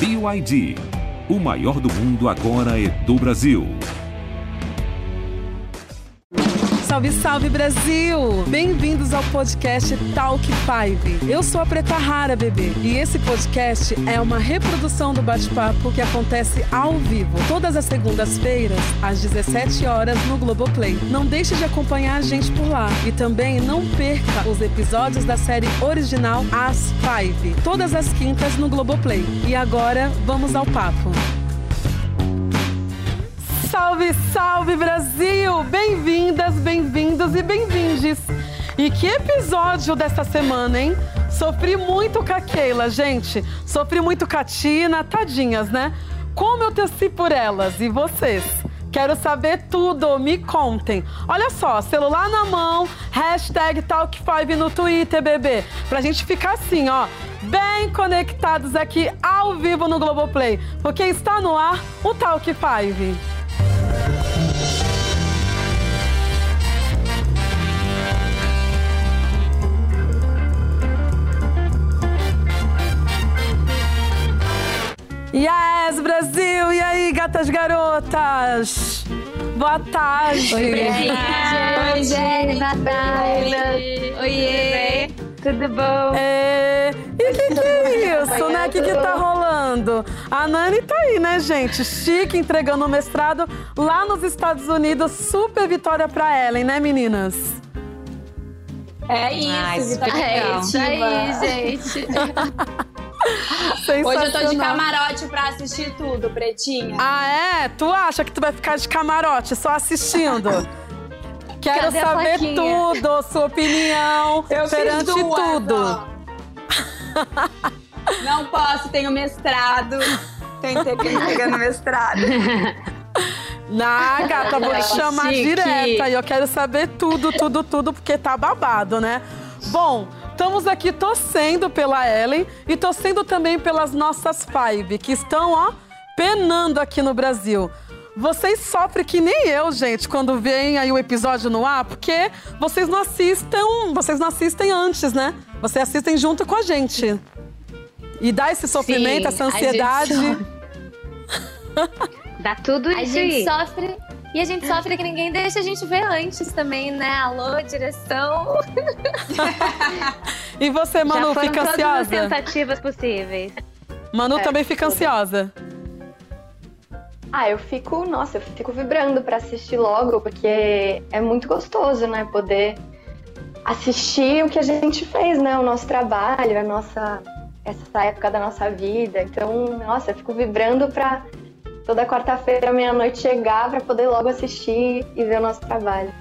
BYD. O maior do mundo agora é do Brasil. Salve, salve Brasil! Bem-vindos ao podcast Talk 5. Eu sou a Preta Rara, bebê, e esse podcast é uma reprodução do bate-papo que acontece ao vivo, todas as segundas-feiras, às 17 horas no Globoplay. Não deixe de acompanhar a gente por lá e também não perca os episódios da série original As 5, todas as quintas no Globoplay. E agora, vamos ao papo. Salve, salve Brasil! Bem-vindas, bem-vindos e bem-vindes! E que episódio dessa semana, hein? Sofri muito com a Keila, gente. Sofri muito com a Tina, tadinhas, né? Como eu teci por elas e vocês? Quero saber tudo, me contem. Olha só, celular na mão, hashtag Talk5 no Twitter, bebê. Pra gente ficar assim, ó, bem conectados aqui ao vivo no Globoplay. Porque está no ar o Talk5. Yes, Brasil! E aí, gatas garotas? Boa tarde! Oi, Bretinha! Oi, Jenny! Boa tarde! Oiê! Tudo bom? É... E o que, que é isso, né? O que, que tá rolando? A Nani tá aí, né, gente? Chique, entregando o mestrado lá nos Estados Unidos. Super vitória pra Ellen, né, meninas? É isso, Ai, É isso aí, gente. Hoje eu tô de camarote pra assistir tudo, Pretinha. Ah, é? Tu acha que tu vai ficar de camarote só assistindo? Quero Cadê saber tudo, sua opinião eu perante duas, tudo. Não posso, tenho mestrado. Tentei pegando mestrado. Na gata, vou te chamar Chique. e eu quero saber tudo, tudo, tudo, porque tá babado, né? Bom, Estamos aqui torcendo pela Ellen e torcendo também pelas nossas Five, que estão, ó, penando aqui no Brasil. Vocês sofrem que nem eu, gente, quando vem aí o episódio no ar, porque vocês não assistem, vocês não assistem antes, né? Vocês assistem junto com a gente. E dá esse sofrimento, Sim, essa ansiedade. Dá tudo isso. A gente sofre e a gente sofre que ninguém deixa a gente ver antes também, né? Alô, direção. e você, Manu, Já fica todas ansiosa? As tentativas possíveis. Manu é, também fica tudo. ansiosa. Ah, eu fico, nossa, eu fico vibrando para assistir logo, porque é muito gostoso, né? Poder assistir o que a gente fez, né? O nosso trabalho, a nossa essa época da nossa vida. Então, nossa, eu fico vibrando para toda quarta-feira, meia-noite, chegar para poder logo assistir e ver o nosso trabalho.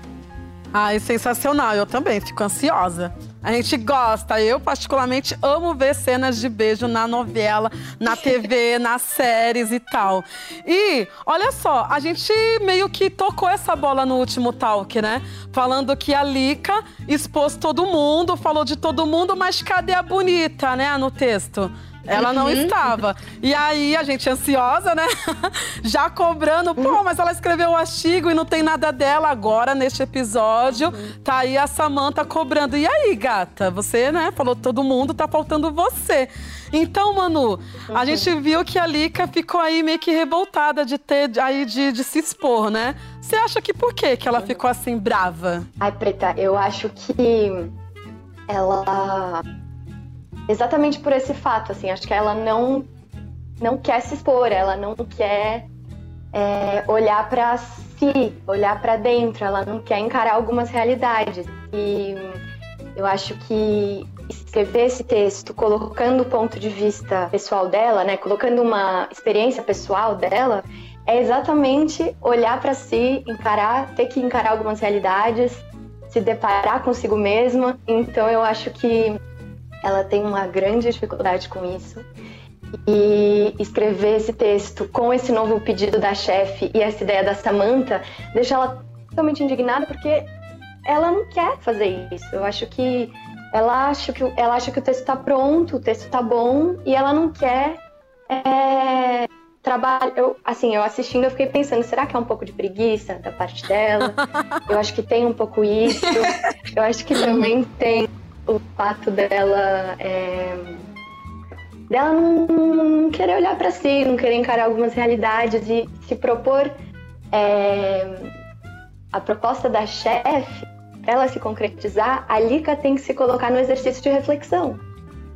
Ai, sensacional. Eu também fico ansiosa. A gente gosta. Eu, particularmente, amo ver cenas de beijo na novela, na TV, nas séries e tal. E, olha só, a gente meio que tocou essa bola no último talk, né? Falando que a Lica expôs todo mundo, falou de todo mundo, mas cadê a bonita, né, no texto? Ela não uhum. estava. E aí a gente ansiosa, né? Já cobrando, pô, mas ela escreveu o artigo e não tem nada dela agora neste episódio. Uhum. Tá aí a Samanta cobrando. E aí, gata? Você, né, falou todo mundo, tá faltando você. Então, Manu, uhum. a gente viu que a Lica ficou aí meio que revoltada de ter aí de, de se expor, né? Você acha que por quê que ela ficou assim brava? Ai, Preta, eu acho que ela exatamente por esse fato, assim, acho que ela não não quer se expor, ela não quer é, olhar para si, olhar para dentro, ela não quer encarar algumas realidades. E eu acho que escrever esse texto colocando o ponto de vista pessoal dela, né, colocando uma experiência pessoal dela, é exatamente olhar para si, encarar, ter que encarar algumas realidades, se deparar consigo mesma. Então eu acho que ela tem uma grande dificuldade com isso. E escrever esse texto com esse novo pedido da chefe e essa ideia da Samantha deixa ela totalmente indignada porque ela não quer fazer isso. Eu acho que ela acha que, ela acha que o texto está pronto, o texto está bom e ela não quer é, trabalho. Eu, assim, eu assistindo, eu fiquei pensando, será que é um pouco de preguiça da parte dela? Eu acho que tem um pouco isso. Eu acho que também tem o fato dela é, dela não, querer olhar para si, não querer encarar algumas realidades e se propor é, a proposta da chefe, para ela se concretizar, a Lika tem que se colocar no exercício de reflexão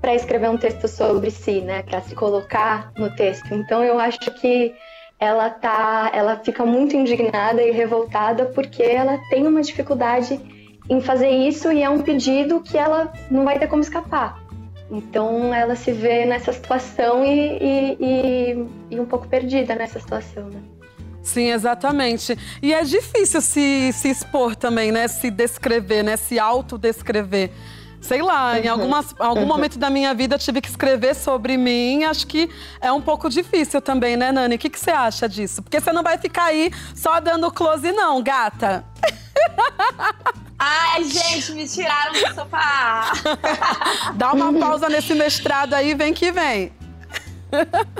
para escrever um texto sobre si, né, para se colocar no texto. Então eu acho que ela tá, ela fica muito indignada e revoltada porque ela tem uma dificuldade em fazer isso e é um pedido que ela não vai ter como escapar. Então ela se vê nessa situação e, e, e, e um pouco perdida nessa situação, né? Sim, exatamente. E é difícil se, se expor também, né? Se descrever, né? Se autodescrever. Sei lá, em algumas, algum momento da minha vida tive que escrever sobre mim. Acho que é um pouco difícil também, né, Nani? O que, que você acha disso? Porque você não vai ficar aí só dando close, não, gata. Ai, gente, me tiraram do sofá. Dá uma pausa nesse mestrado aí, vem que vem.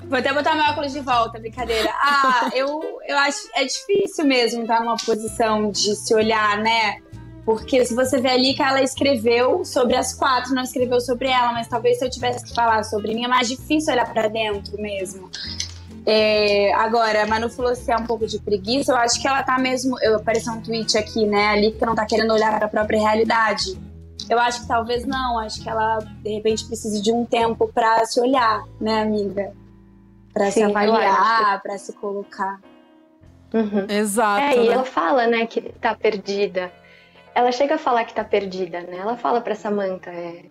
Vou até botar meu óculos de volta, brincadeira. Ah, eu, eu acho é difícil mesmo estar numa posição de se olhar, né? Porque se você vê ali que ela escreveu sobre as quatro, não escreveu sobre ela, mas talvez se eu tivesse que falar sobre mim, é mais difícil olhar para dentro mesmo. É, agora, a Manu falou se é um pouco de preguiça, eu acho que ela tá mesmo. Eu apareceu um tweet aqui, né, ali que não tá querendo olhar para a própria realidade. Eu acho que talvez não, acho que ela de repente precise de um tempo para se olhar, né, amiga? Para se avaliar, para se colocar. Uhum. Exato. É, e né? ela fala, né, que tá perdida ela chega a falar que tá perdida, né? Ela fala pra Samantha, é,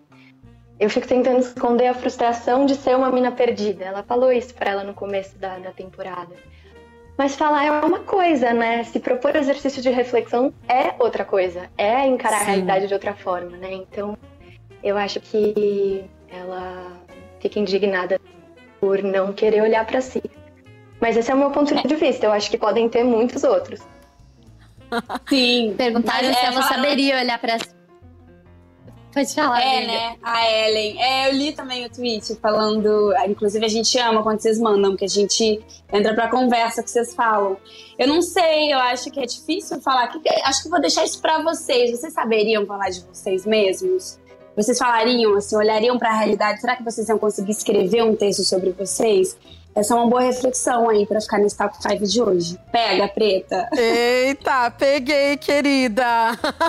eu fico tentando esconder a frustração de ser uma mina perdida. Ela falou isso para ela no começo da, da temporada. Mas falar é uma coisa, né? Se propor exercício de reflexão é outra coisa. É encarar Sim. a realidade de outra forma, né? Então, eu acho que ela fica indignada por não querer olhar para si. Mas esse é o meu ponto de vista. Eu acho que podem ter muitos outros. Sim. Perguntaram se é, ela saberia olhar pra. Pode falar. É, né? A Ellen. É, eu li também o tweet falando. Inclusive, a gente ama quando vocês mandam, que a gente entra pra conversa que vocês falam. Eu não sei, eu acho que é difícil falar. Que, acho que vou deixar isso pra vocês. Vocês saberiam falar de vocês mesmos? Vocês falariam, assim, olhariam para a realidade? Será que vocês iam conseguir escrever um texto sobre vocês? Essa é uma boa reflexão aí para ficar nesse top 5 de hoje. Pega, preta. Eita, peguei, querida.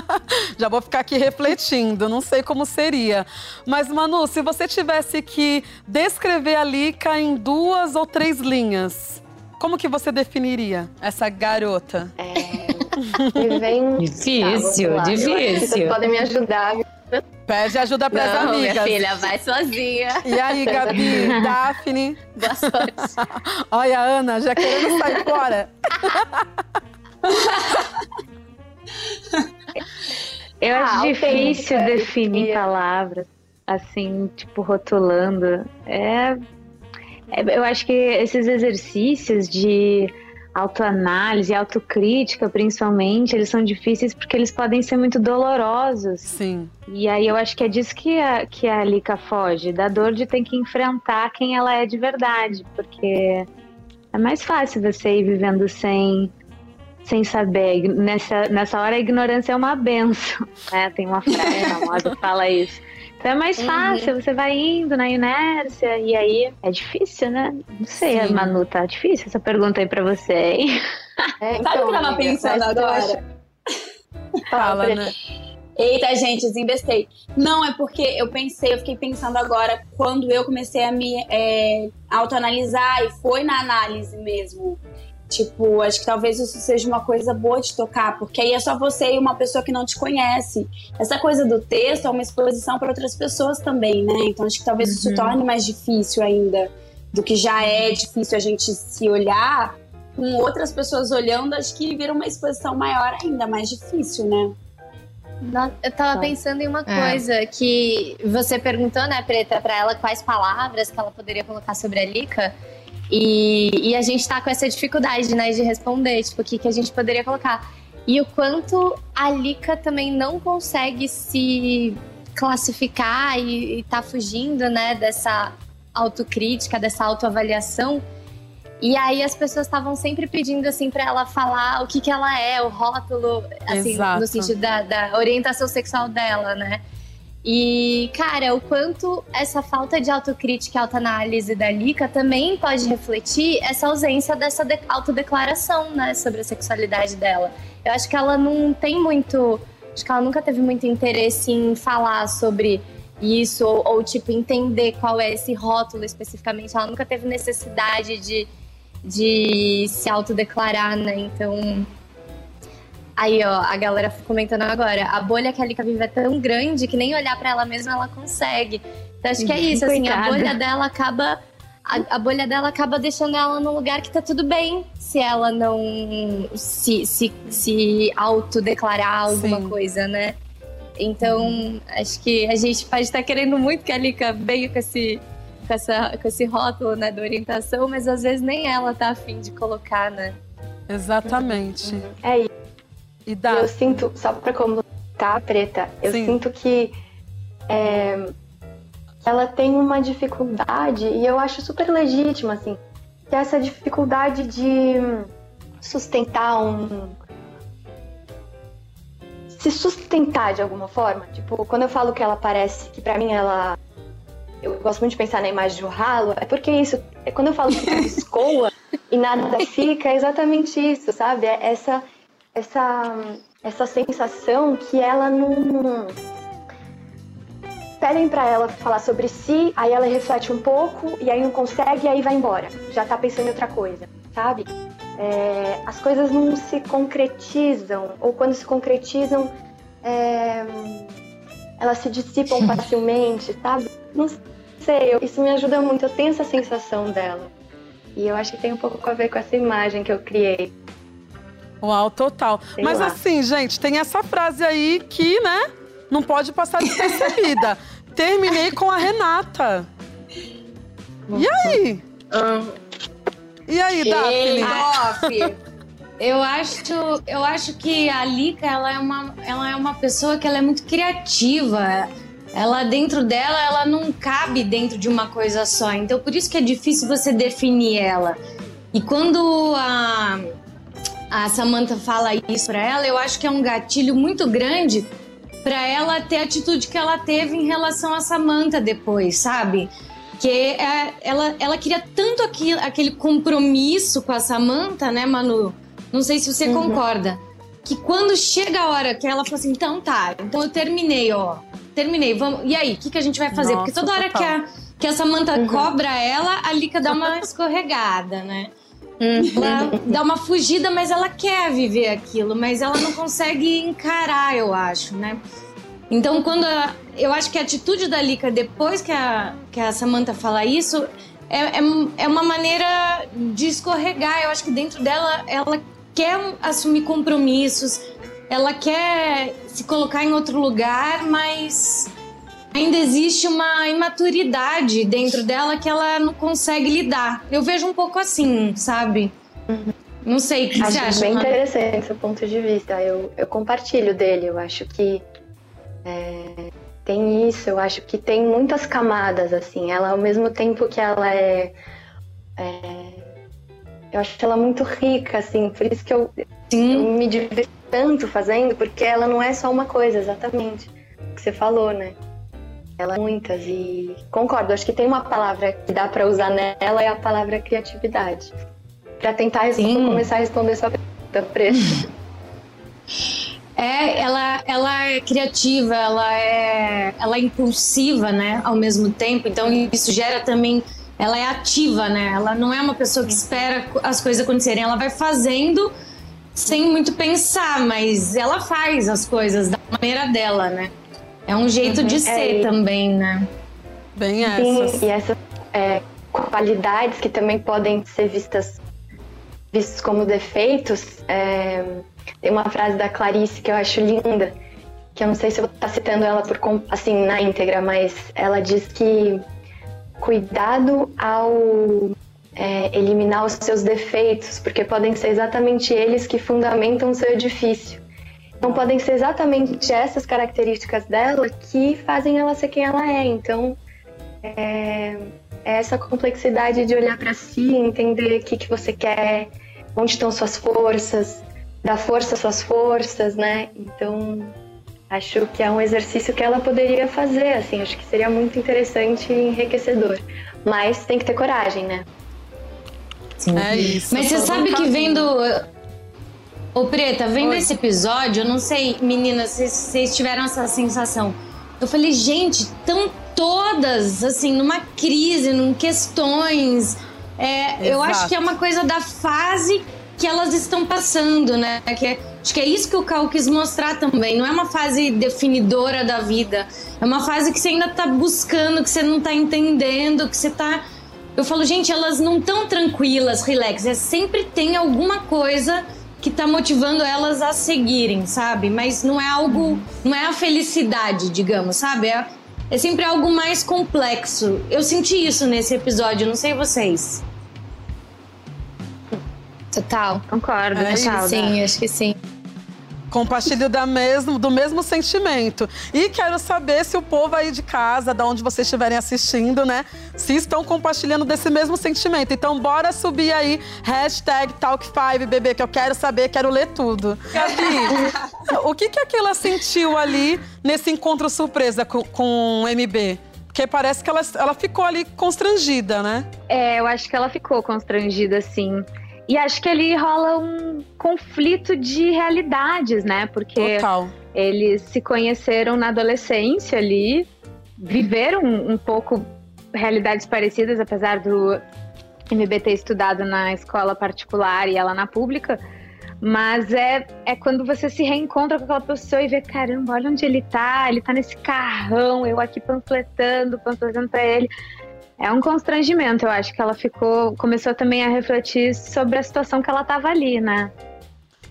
Já vou ficar aqui refletindo, não sei como seria. Mas, Manu, se você tivesse que descrever a Lika em duas ou três linhas, como que você definiria essa garota? É. Vem... Difícil, tá, difícil. Vocês podem me ajudar. Pede ajuda pras Não, amigas. Minha filha, vai sozinha. E aí, Gabi, Daphne? Boa sorte. Olha, Ana, já querendo sair fora. Eu acho ah, difícil okay. definir palavras, assim, tipo, rotulando. É, é, eu acho que esses exercícios de autoanálise, autocrítica, principalmente, eles são difíceis porque eles podem ser muito dolorosos. Sim. E aí eu acho que é disso que a, que a Lika foge, da dor de ter que enfrentar quem ela é de verdade, porque é mais fácil você ir vivendo sem sem saber. Nessa, nessa hora a ignorância é uma benção, né? Tem uma frase famosa que fala isso. Então é mais uhum. fácil, você vai indo na inércia e aí é difícil, né? Não sei, Sim. Manu, tá difícil essa pergunta aí pra você, hein? É, então, Sabe o que eu tava pensando agora? Fala, né? Eita, gente, desinvestei. Não, é porque eu pensei, eu fiquei pensando agora, quando eu comecei a me é, autoanalisar, e foi na análise mesmo. Tipo, acho que talvez isso seja uma coisa boa de tocar, porque aí é só você e uma pessoa que não te conhece. Essa coisa do texto é uma exposição para outras pessoas também, né? Então acho que talvez uhum. isso torne mais difícil ainda do que já é difícil a gente se olhar. Com outras pessoas olhando, acho que vira uma exposição maior ainda, mais difícil, né? Eu tava pensando em uma é. coisa que você perguntou, né, Preta, para ela quais palavras que ela poderia colocar sobre a Lica. E, e a gente tá com essa dificuldade, né, de responder, tipo, o que, que a gente poderia colocar. E o quanto a Lika também não consegue se classificar e, e tá fugindo, né, dessa autocrítica, dessa autoavaliação. E aí as pessoas estavam sempre pedindo assim para ela falar o que que ela é, o rótulo, assim, Exato. no sentido da, da orientação sexual dela, né? E, cara, o quanto essa falta de autocrítica e autoanálise da Lika também pode refletir essa ausência dessa de autodeclaração, né, sobre a sexualidade dela. Eu acho que ela não tem muito. Acho que ela nunca teve muito interesse em falar sobre isso, ou, ou tipo, entender qual é esse rótulo especificamente. Ela nunca teve necessidade de, de se autodeclarar, né? Então Aí, ó, a galera comentando agora. A bolha que a Lika vive é tão grande que nem olhar para ela mesma ela consegue. Então, acho que é isso, assim, a bolha dela acaba. A, a, bolha dela acaba deixando ela num lugar que tá tudo bem se ela não se, se, se autodeclarar alguma Sim. coisa, né? Então, uhum. acho que a gente pode estar querendo muito que a Lika venha com esse, com, essa, com esse rótulo né, da orientação, mas às vezes nem ela tá afim de colocar, né? Exatamente. Uhum. É isso. E dá. Eu sinto, só pra comentar, Preta, eu Sim. sinto que é, ela tem uma dificuldade, e eu acho super legítima, assim, que é essa dificuldade de sustentar um. Se sustentar de alguma forma. Tipo, quando eu falo que ela parece, que para mim ela. Eu gosto muito de pensar na imagem do ralo, é porque isso. É quando eu falo que escoa e nada fica, é exatamente isso, sabe? É essa essa, essa sensação que ela não. Pedem para ela falar sobre si, aí ela reflete um pouco, e aí não consegue, e aí vai embora. Já tá pensando em outra coisa, sabe? É, as coisas não se concretizam, ou quando se concretizam, é, elas se dissipam facilmente, sabe? Não sei, isso me ajuda muito, eu tenho essa sensação dela. E eu acho que tem um pouco a ver com essa imagem que eu criei. Uau, total. Sei Mas lá. assim, gente, tem essa frase aí que, né, não pode passar despercebida. Terminei com a Renata. E aí? E aí, Daphne? Eu acho, eu acho que a Lika, ela é uma, ela é uma pessoa que ela é muito criativa. Ela dentro dela, ela não cabe dentro de uma coisa só. Então por isso que é difícil você definir ela. E quando a a Samantha fala isso para ela, eu acho que é um gatilho muito grande para ela ter a atitude que ela teve em relação a Samantha depois, sabe? Que é, ela, ela queria tanto aquele, aquele compromisso com a Samantha, né, Manu? Não sei se você uhum. concorda. Que quando chega a hora que ela fala assim, então tá, então eu terminei, ó. Terminei, vamos. E aí, o que, que a gente vai fazer? Nossa, Porque toda hora que a, que a Samantha uhum. cobra ela, a Lika dá uma escorregada, né? Ela dá uma fugida, mas ela quer viver aquilo, mas ela não consegue encarar, eu acho, né? Então, quando a, eu acho que a atitude da Lika depois que a, que a Samantha fala isso é, é, é uma maneira de escorregar. Eu acho que dentro dela ela quer assumir compromissos, ela quer se colocar em outro lugar, mas ainda existe uma imaturidade dentro dela que ela não consegue lidar. Eu vejo um pouco assim, sabe? Uhum. Não sei, o que acho você acha? bem interessante seu ponto de vista. Eu, eu compartilho dele. Eu acho que é, tem isso. Eu acho que tem muitas camadas, assim. Ela, ao mesmo tempo que ela é, é eu acho ela muito rica, assim. Por isso que eu, eu me diverto tanto fazendo, porque ela não é só uma coisa, exatamente. O que você falou, né? Ela é muitas e concordo, acho que tem uma palavra que dá para usar nela é a palavra criatividade. Para tentar começar a responder sua pergunta, Preta. É, ela, ela é criativa, ela é, ela é impulsiva, né, ao mesmo tempo. Então isso gera também, ela é ativa, né? Ela não é uma pessoa que espera as coisas acontecerem, ela vai fazendo sem muito pensar, mas ela faz as coisas da maneira dela, né? É um jeito uhum. de ser é, também, né? Bem essas. Sim, e essas é, qualidades que também podem ser vistas, vistas como defeitos. É, tem uma frase da Clarice que eu acho linda, que eu não sei se eu vou estar citando ela por, assim, na íntegra, mas ela diz que cuidado ao é, eliminar os seus defeitos, porque podem ser exatamente eles que fundamentam o seu edifício. Então podem ser exatamente essas características dela que fazem ela ser quem ela é. Então é, é essa complexidade de olhar para si, entender o que, que você quer, onde estão suas forças, dar força às suas forças, né? Então Acho que é um exercício que ela poderia fazer, assim, acho que seria muito interessante e enriquecedor. Mas tem que ter coragem, né? Sim. É isso. Mas você sabe que vendo. Ô, Preta, vendo Oi. esse episódio, eu não sei, meninas, se vocês tiveram essa sensação. Eu falei, gente, estão todas, assim, numa crise, num questões. É, eu acho que é uma coisa da fase que elas estão passando, né? Que é, acho que é isso que o Cal quis mostrar também. Não é uma fase definidora da vida. É uma fase que você ainda tá buscando, que você não tá entendendo, que você tá. Eu falo, gente, elas não estão tranquilas, relax. É sempre tem alguma coisa que tá motivando elas a seguirem, sabe? Mas não é algo. Não é a felicidade, digamos, sabe? É, é sempre algo mais complexo. Eu senti isso nesse episódio, não sei vocês. Total. Concordo, é acho que sim, acho que sim. Compartilho da mesmo, do mesmo sentimento. E quero saber se o povo aí de casa, da onde vocês estiverem assistindo, né? Se estão compartilhando desse mesmo sentimento. Então, bora subir aí, hashtag Talk5BB, que eu quero saber, quero ler tudo. Gabi, o que, que aquela sentiu ali nesse encontro surpresa com, com o MB? Porque parece que ela, ela ficou ali constrangida, né? É, eu acho que ela ficou constrangida, sim. E acho que ali rola um conflito de realidades, né? Porque Total. eles se conheceram na adolescência ali, viveram um pouco realidades parecidas, apesar do MB ter estudado na escola particular e ela na pública. Mas é, é quando você se reencontra com aquela pessoa e vê, caramba, olha onde ele tá, ele tá nesse carrão, eu aqui panfletando, panfletando pra ele é um constrangimento. Eu acho que ela ficou, começou também a refletir sobre a situação que ela estava ali, né?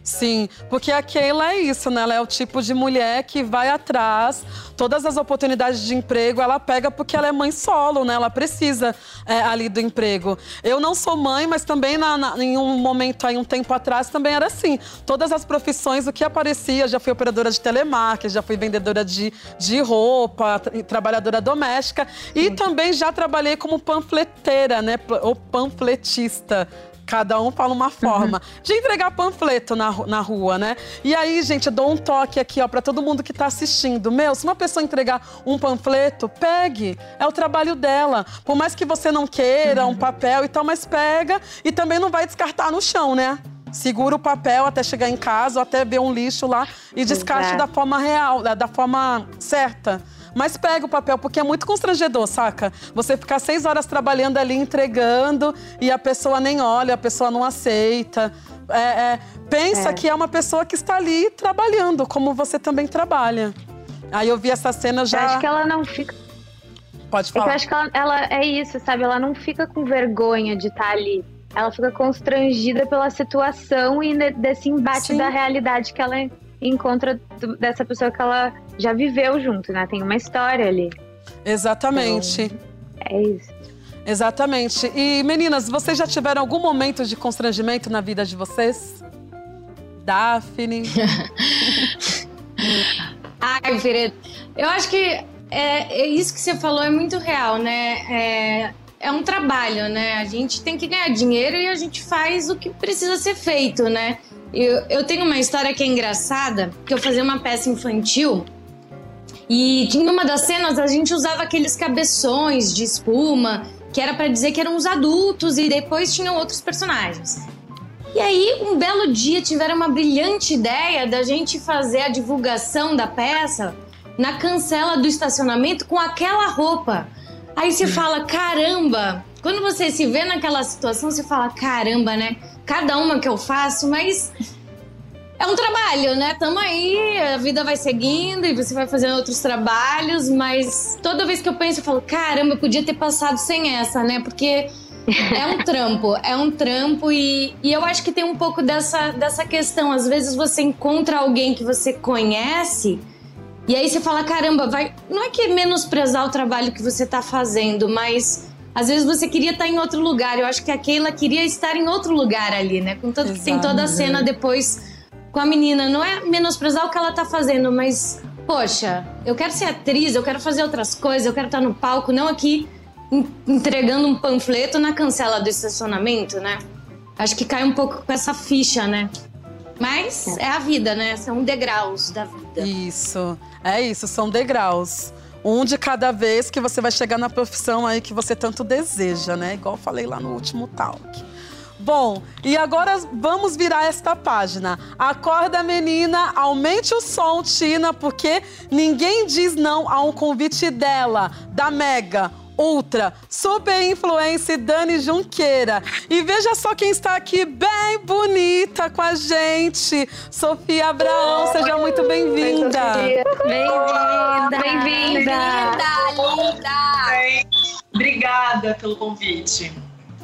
Sim, porque a Keila é isso, né? Ela é o tipo de mulher que vai atrás, todas as oportunidades de emprego ela pega porque ela é mãe solo, né? Ela precisa é, ali do emprego. Eu não sou mãe, mas também na, na, em um momento aí, um tempo atrás, também era assim. Todas as profissões, o que aparecia, já fui operadora de telemarketing, já fui vendedora de, de roupa, trabalhadora doméstica e também já trabalhei como panfleteira, né? Ou panfletista. Cada um fala uma forma uhum. de entregar panfleto na, na rua, né? E aí, gente, eu dou um toque aqui, ó, para todo mundo que tá assistindo. Meu, se uma pessoa entregar um panfleto, pegue. É o trabalho dela. Por mais que você não queira uhum. um papel e tal, mas pega e também não vai descartar no chão, né? Segura o papel até chegar em casa ou até ver um lixo lá e descarte Exato. da forma real, da forma certa. Mas pega o papel, porque é muito constrangedor, saca? Você ficar seis horas trabalhando ali, entregando, e a pessoa nem olha, a pessoa não aceita. É, é, pensa é. que é uma pessoa que está ali trabalhando, como você também trabalha. Aí eu vi essa cena já. Eu acho que ela não fica. Pode falar. É eu acho que ela, ela, é isso, sabe? Ela não fica com vergonha de estar ali. Ela fica constrangida pela situação e desse embate Sim. da realidade que ela encontra dessa pessoa que ela já viveu junto, né? Tem uma história ali. Exatamente. Então, é isso. Exatamente. E meninas, vocês já tiveram algum momento de constrangimento na vida de vocês? Daphne? Ai, Fire, eu acho que é, é, isso que você falou é muito real, né? É, é um trabalho, né? A gente tem que ganhar dinheiro e a gente faz o que precisa ser feito, né? Eu, eu tenho uma história que é engraçada, que eu fazia uma peça infantil e em uma das cenas a gente usava aqueles cabeções de espuma, que era para dizer que eram os adultos e depois tinham outros personagens. E aí, um belo dia, tiveram uma brilhante ideia da gente fazer a divulgação da peça na cancela do estacionamento com aquela roupa. Aí você fala, caramba! Quando você se vê naquela situação, você fala, caramba, né? Cada uma que eu faço, mas é um trabalho, né? Tamo aí, a vida vai seguindo e você vai fazendo outros trabalhos, mas toda vez que eu penso, eu falo, caramba, eu podia ter passado sem essa, né? Porque é um trampo, é um trampo e, e eu acho que tem um pouco dessa, dessa questão. Às vezes você encontra alguém que você conhece e aí você fala, caramba, vai. Não é que menosprezar o trabalho que você tá fazendo, mas às vezes você queria estar em outro lugar. Eu acho que a Keila queria estar em outro lugar ali, né? Com tanto que tem toda a cena depois com a menina. Não é menosprezar o que ela tá fazendo, mas, poxa, eu quero ser atriz, eu quero fazer outras coisas, eu quero estar no palco, não aqui entregando um panfleto na cancela do estacionamento, né? Acho que cai um pouco com essa ficha, né? Mas é, é a vida, né? São degraus da vida. Isso, é isso, são degraus. Um de cada vez que você vai chegar na profissão aí que você tanto deseja, né? Igual falei lá no último talk. Bom, e agora vamos virar esta página. Acorda, menina, aumente o som, Tina, porque ninguém diz não a um convite dela, da Mega, Ultra, super influencer Dani Junqueira. E veja só quem está aqui bem bonita com a gente. Sofia Abraão, seja muito bem-vinda. Bem-vinda! Bem-vinda! Linda! Obrigada pelo convite.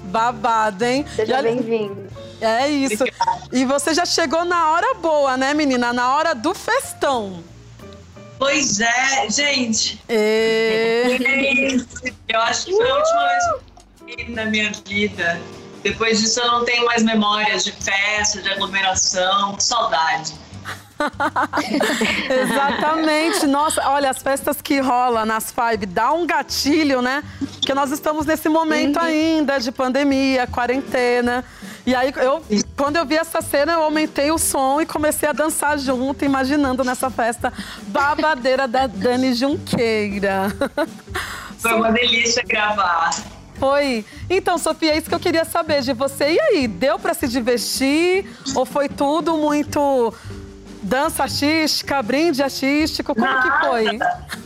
Babado, hein? Seja bem-vindo. É isso. E você já chegou na hora boa, né, menina? Na hora do festão. Pois é, gente. É. Eu acho que foi a última vez que eu na minha vida. Depois disso eu não tenho mais memórias de festa, de aglomeração, saudade. Exatamente. Nossa, olha, as festas que rola nas Five dá um gatilho, né? Porque nós estamos nesse momento ainda de pandemia, quarentena. E aí, eu, quando eu vi essa cena, eu aumentei o som e comecei a dançar junto, imaginando nessa festa babadeira da Dani Junqueira. Foi uma delícia gravar. Foi. Então, Sofia, é isso que eu queria saber de você. E aí, deu pra se divertir? Ou foi tudo muito dança artística, brinde artístico? Como que foi?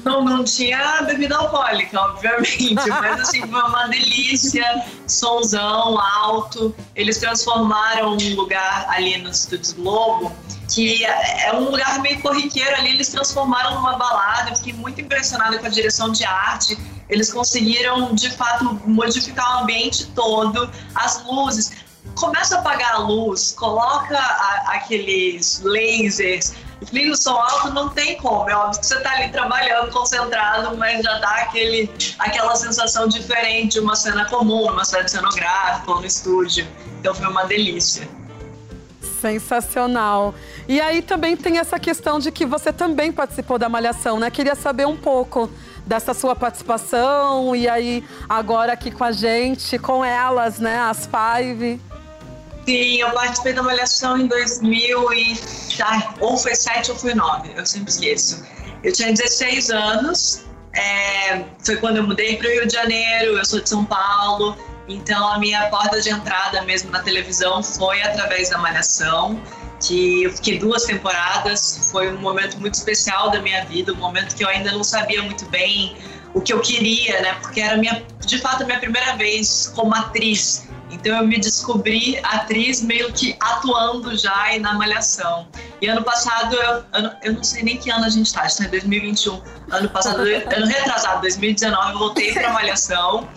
Não, não tinha bebida alcoólica, obviamente, mas assim, foi uma delícia, sonzão alto. Eles transformaram um lugar ali nos Estúdios Globo, que é um lugar meio corriqueiro ali, eles transformaram numa balada. Eu fiquei muito impressionada com a direção de arte. Eles conseguiram, de fato, modificar o ambiente todo, as luzes. Começa a apagar a luz, coloca a- aqueles lasers, liga o som alto, não tem como. É óbvio que você tá ali trabalhando, concentrado, mas já dá aquele, aquela sensação diferente de uma cena comum, numa cena cenográfica ou no estúdio. Então foi uma delícia. Sensacional. E aí também tem essa questão de que você também participou da Malhação, né? Queria saber um pouco dessa sua participação e aí agora aqui com a gente, com elas, né? As Five. Sim, eu participei da Malhação em 2000 e... Ai, ou foi 7 ou foi 9, eu sempre esqueço. Eu tinha 16 anos, é, foi quando eu mudei para o Rio de Janeiro, eu sou de São Paulo, então a minha porta de entrada mesmo na televisão foi através da Malhação, que eu fiquei duas temporadas, foi um momento muito especial da minha vida, um momento que eu ainda não sabia muito bem o que eu queria, né? Porque era minha, de fato a minha primeira vez como atriz. Então eu me descobri atriz meio que atuando já e na malhação. E ano passado, eu, ano- eu não sei nem que ano a gente tá, está em 2021. Ano passado, ano retrasado, 2019, eu voltei pra malhação,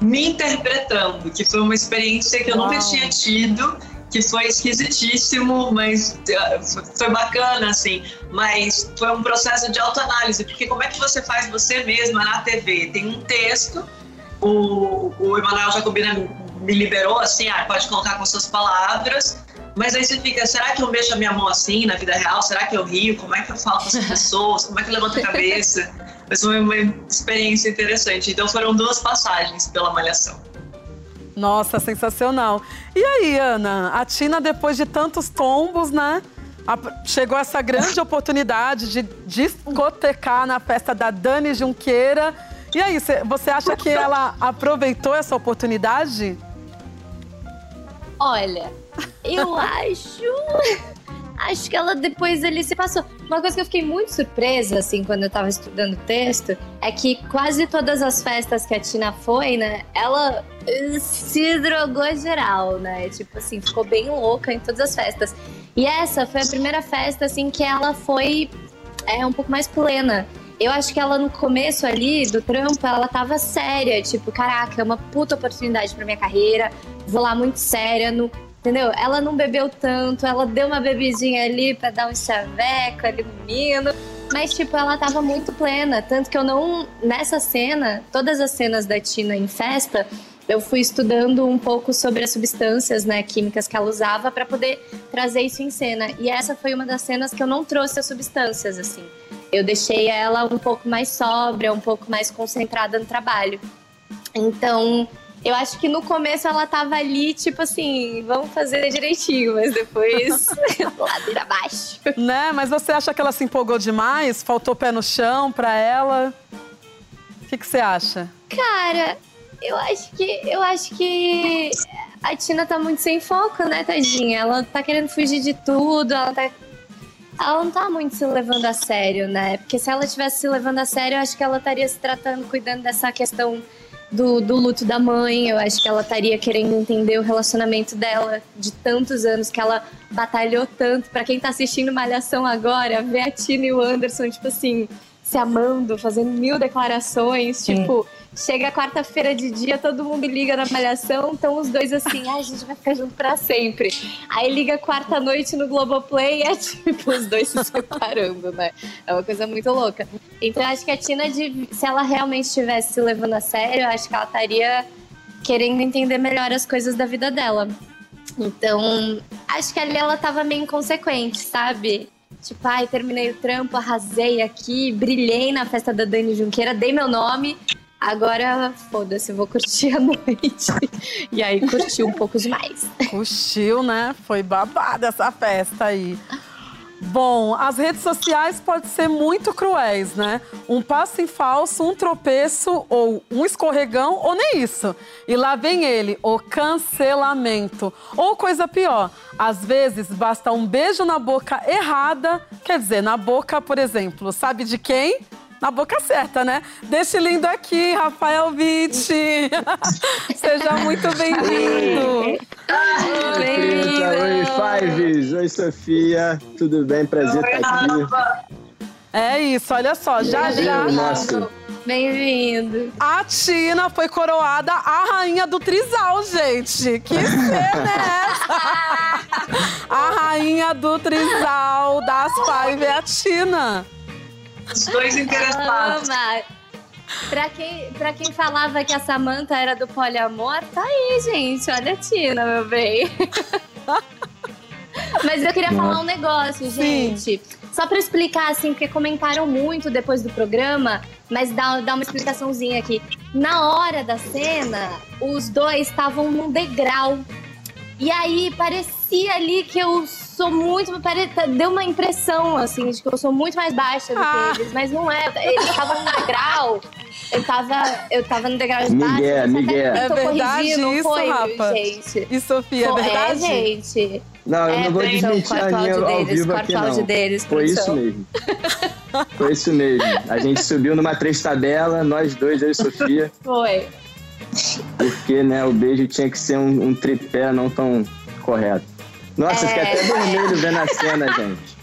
me interpretando, que foi uma experiência que eu nunca Uau. tinha tido, que foi esquisitíssimo, mas eh, foi- foi bacana, assim. Mas foi um processo de autoanálise, porque como é que você faz você mesma na TV? Tem um texto, o, o Emanuel Jacobina me liberou assim, ah, pode colocar com suas palavras, mas aí você fica, será que eu mexo a minha mão assim na vida real? Será que eu rio? Como é que eu falo com as pessoas? Como é que eu levanto a cabeça? Mas foi uma experiência interessante. Então foram duas passagens pela Malhação. Nossa, sensacional. E aí, Ana, a Tina, depois de tantos tombos, né? Chegou essa grande oportunidade de discotecar na festa da Dani Junqueira. E aí, cê- você acha que ela aproveitou essa oportunidade? Olha, eu acho. Acho que ela depois ele se passou. Uma coisa que eu fiquei muito surpresa, assim, quando eu tava estudando o texto, é que quase todas as festas que a Tina foi, né, ela se drogou geral, né? Tipo assim, ficou bem louca em todas as festas. E essa foi a primeira festa, assim, que ela foi é, um pouco mais plena. Eu acho que ela no começo ali do trampo, ela tava séria, tipo, caraca, é uma puta oportunidade pra minha carreira, vou lá muito séria, no, entendeu? Ela não bebeu tanto, ela deu uma bebidinha ali pra dar um chaveco ali no menino, mas tipo, ela tava muito plena, tanto que eu não, nessa cena, todas as cenas da Tina em festa, eu fui estudando um pouco sobre as substâncias, né, químicas que ela usava pra poder trazer isso em cena. E essa foi uma das cenas que eu não trouxe as substâncias, assim. Eu deixei ela um pouco mais sóbria, um pouco mais concentrada no trabalho. Então, Eu acho que no começo ela tava ali, tipo assim, vamos fazer direitinho, mas depois ladeira abaixo. Né? Mas você acha que ela se empolgou demais? Faltou pé no chão pra ela? O que, que você acha? Cara, eu acho que. Eu acho que a Tina tá muito sem foco, né, tadinha? Ela tá querendo fugir de tudo, ela tá. Ela não tá muito se levando a sério, né? Porque se ela tivesse se levando a sério, eu acho que ela estaria se tratando, cuidando dessa questão do, do luto da mãe. Eu acho que ela estaria querendo entender o relacionamento dela de tantos anos que ela batalhou tanto. Para quem tá assistindo Malhação agora, ver a Tina e o Anderson, tipo assim, se amando, fazendo mil declarações, Sim. tipo. Chega quarta-feira de dia, todo mundo liga na malhação, então os dois assim, ah, a gente vai ficar junto pra sempre. Aí liga quarta-noite no Globoplay e é tipo os dois se separando, né? É uma coisa muito louca. Então acho que a Tina, se ela realmente estivesse se levando a sério, acho que ela estaria querendo entender melhor as coisas da vida dela. Então, acho que ali ela tava meio inconsequente, sabe? Tipo, ai, terminei o trampo, arrasei aqui, brilhei na festa da Dani Junqueira, dei meu nome. Agora, foda-se, vou curtir a noite. E aí, curti um pouco demais. Curtiu, né? Foi babada essa festa aí. Bom, as redes sociais podem ser muito cruéis, né? Um passo em falso, um tropeço ou um escorregão ou nem isso. E lá vem ele, o cancelamento. Ou coisa pior, às vezes basta um beijo na boca errada, quer dizer, na boca, por exemplo, sabe de quem? Na boca certa, né? Desse lindo aqui, Rafael Vitti. Seja muito bem-vindo. Bem-vindo! Oi, Fives! Oi, Sofia! Tudo bem? Prazer estar aqui. É isso, olha só, já já. Nossa, Bem-vindo! A Tina foi coroada a rainha do trisal, gente. Que cena é essa? A rainha do trisal das Five é a Tina. Os dois interessados. Ama! Pra quem, pra quem falava que a Samantha era do poliamor, tá aí, gente. Olha a Tina, meu bem. Mas eu queria falar um negócio, Sim. gente. Só pra explicar, assim, porque comentaram muito depois do programa, mas dá, dá uma explicaçãozinha aqui. Na hora da cena, os dois estavam num degrau. E aí parecia ali que eu sou muito. pare- Deu uma impressão, assim, de que eu sou muito mais baixa do Ah. que eles, mas não é. Eles estavam no degrau. Eu tava, eu tava no degrau de baixo. Miguel, Miguel. É verdade isso, foi, Rafa? gente? E Sofia, é Pô, verdade? gente. Não, eu É, não vou desmentir a áudio ao deles, vivo aqui, não. deles, Foi isso mesmo. Foi isso mesmo. A gente subiu numa três tabela, nós dois, eu e Sofia, Foi. porque né, o beijo tinha que ser um, um tripé não tão correto. Nossa, É. fiquei até vermelho vendo a cena, gente.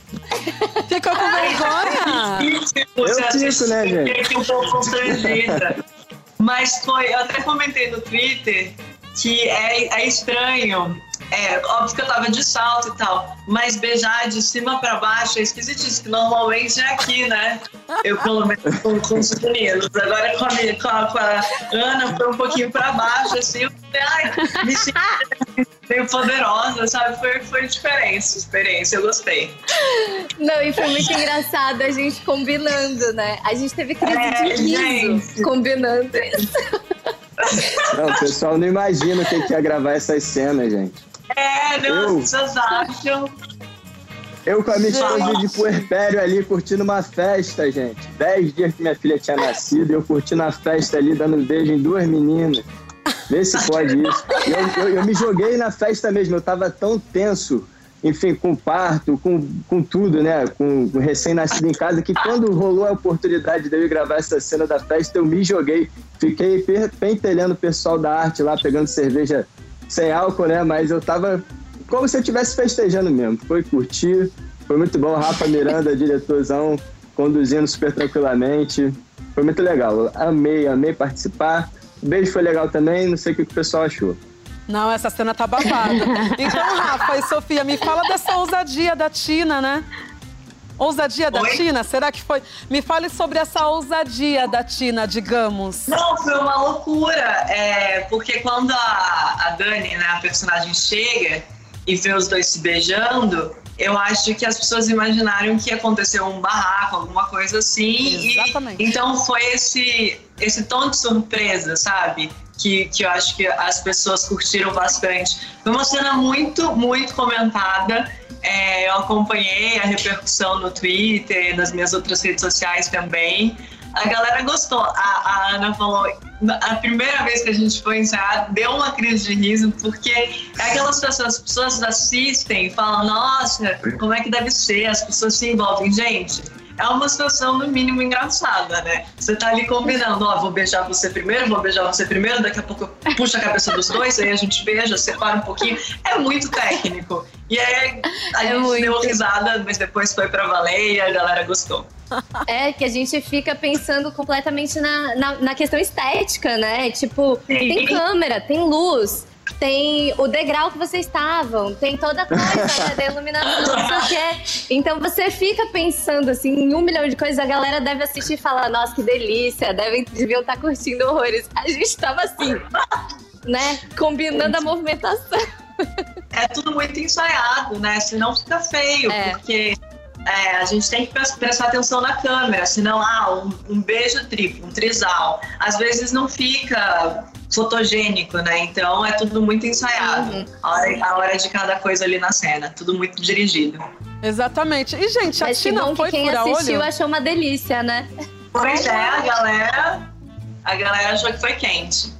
Ficou com vergonha? Eu fico, né, gente? Fiquei um pouco constrangida. Mas foi, eu até comentei no Twitter que é, é estranho. É, óbvio que eu tava de salto e tal, mas beijar de cima pra baixo é esquisitíssimo, que normalmente é aqui, né? Eu, pelo menos, com, com os meninos. Agora com a, minha- com, a, com a Ana foi um pouquinho pra baixo, assim, eu ai, me senti meio poderosa, sabe? Foi, foi diferente experiência, eu gostei. Não, e foi muito engraçado a gente combinando, né? A gente teve crise É, de riso gente. combinando isso. Não, o pessoal não imagina o que que é gravar essas cenas, gente. É, não, Eu? pessoas acham. Eu com a minha esposa de puerpério ali curtindo uma festa, gente. Dez dias que minha filha tinha nascido, eu curtindo a festa ali, dando um beijo em duas meninas. Vê se pode isso. Eu, eu, eu me joguei na festa mesmo, eu tava tão tenso, enfim, com parto, com, com tudo, né? Com, com recém-nascido em casa, que quando rolou a oportunidade de eu gravar essa cena da festa, eu me joguei. Fiquei pentelhando o pessoal da arte lá, pegando cerveja sem álcool, né? Mas eu tava como se eu estivesse festejando mesmo. Foi curtir, foi muito bom. Rafa Miranda, diretorzão, conduzindo super tranquilamente. Foi muito legal. Amei, amei participar. O beijo foi legal também, não sei o que o pessoal achou. Não, essa cena tá babada. Então, Rafa e Sofia, me fala dessa ousadia da Tina, né? Ousadia da Oi? Tina? Será que foi? Me fale sobre essa ousadia da Tina, digamos. Não, foi uma loucura. É, porque quando a, a Dani, né, a personagem, chega e vê os dois se beijando, eu acho que as pessoas imaginaram que aconteceu um barraco, alguma coisa assim. e- Exatamente. então foi esse, esse tom de surpresa, sabe? Que, que eu acho que as pessoas curtiram bastante. Foi uma cena muito, muito comentada. É, eu acompanhei a repercussão no Twitter, nas minhas outras redes sociais também. A galera gostou. A, a Ana falou, a primeira vez que a gente foi ensaiar, deu uma crise de riso, porque é aquela situação, as pessoas assistem e falam, nossa, como é que deve ser? As pessoas se envolvem. Gente, é uma situação no mínimo engraçada, né? Você tá ali combinando, ó, vou beijar você primeiro, vou beijar você primeiro, daqui a pouco eu puxo a cabeça dos dois, aí a gente beija, separa um pouquinho. É muito técnico. E aí a é gente muito. deu risada, mas depois foi pra valer e a galera gostou. É, que a gente fica pensando completamente na, na, na questão estética, né? Tipo, Sim. tem câmera, tem luz, tem o degrau que vocês estavam, tem toda a coisa né, da iluminação, não sei o. Então você fica pensando assim em um milhão de coisas, a galera deve assistir e falar, nossa, que delícia, devem, deviam estar tá curtindo horrores. A gente tava assim, né? Combinando a movimentação. É tudo muito ensaiado, né? Senão fica feio, é. porque é, a gente tem que prestar atenção na câmera, senão, ah, um, um beijo triplo, um trisal. Às vezes não fica fotogênico, né? Então é tudo muito ensaiado. Uhum. A, hora, a, hora, de cada coisa ali na cena, tudo muito dirigido. Exatamente. E, gente, a Tina bom foi que quem assistiu olho? achou uma delícia, né? Pois é, a galera, a galera achou que foi quente.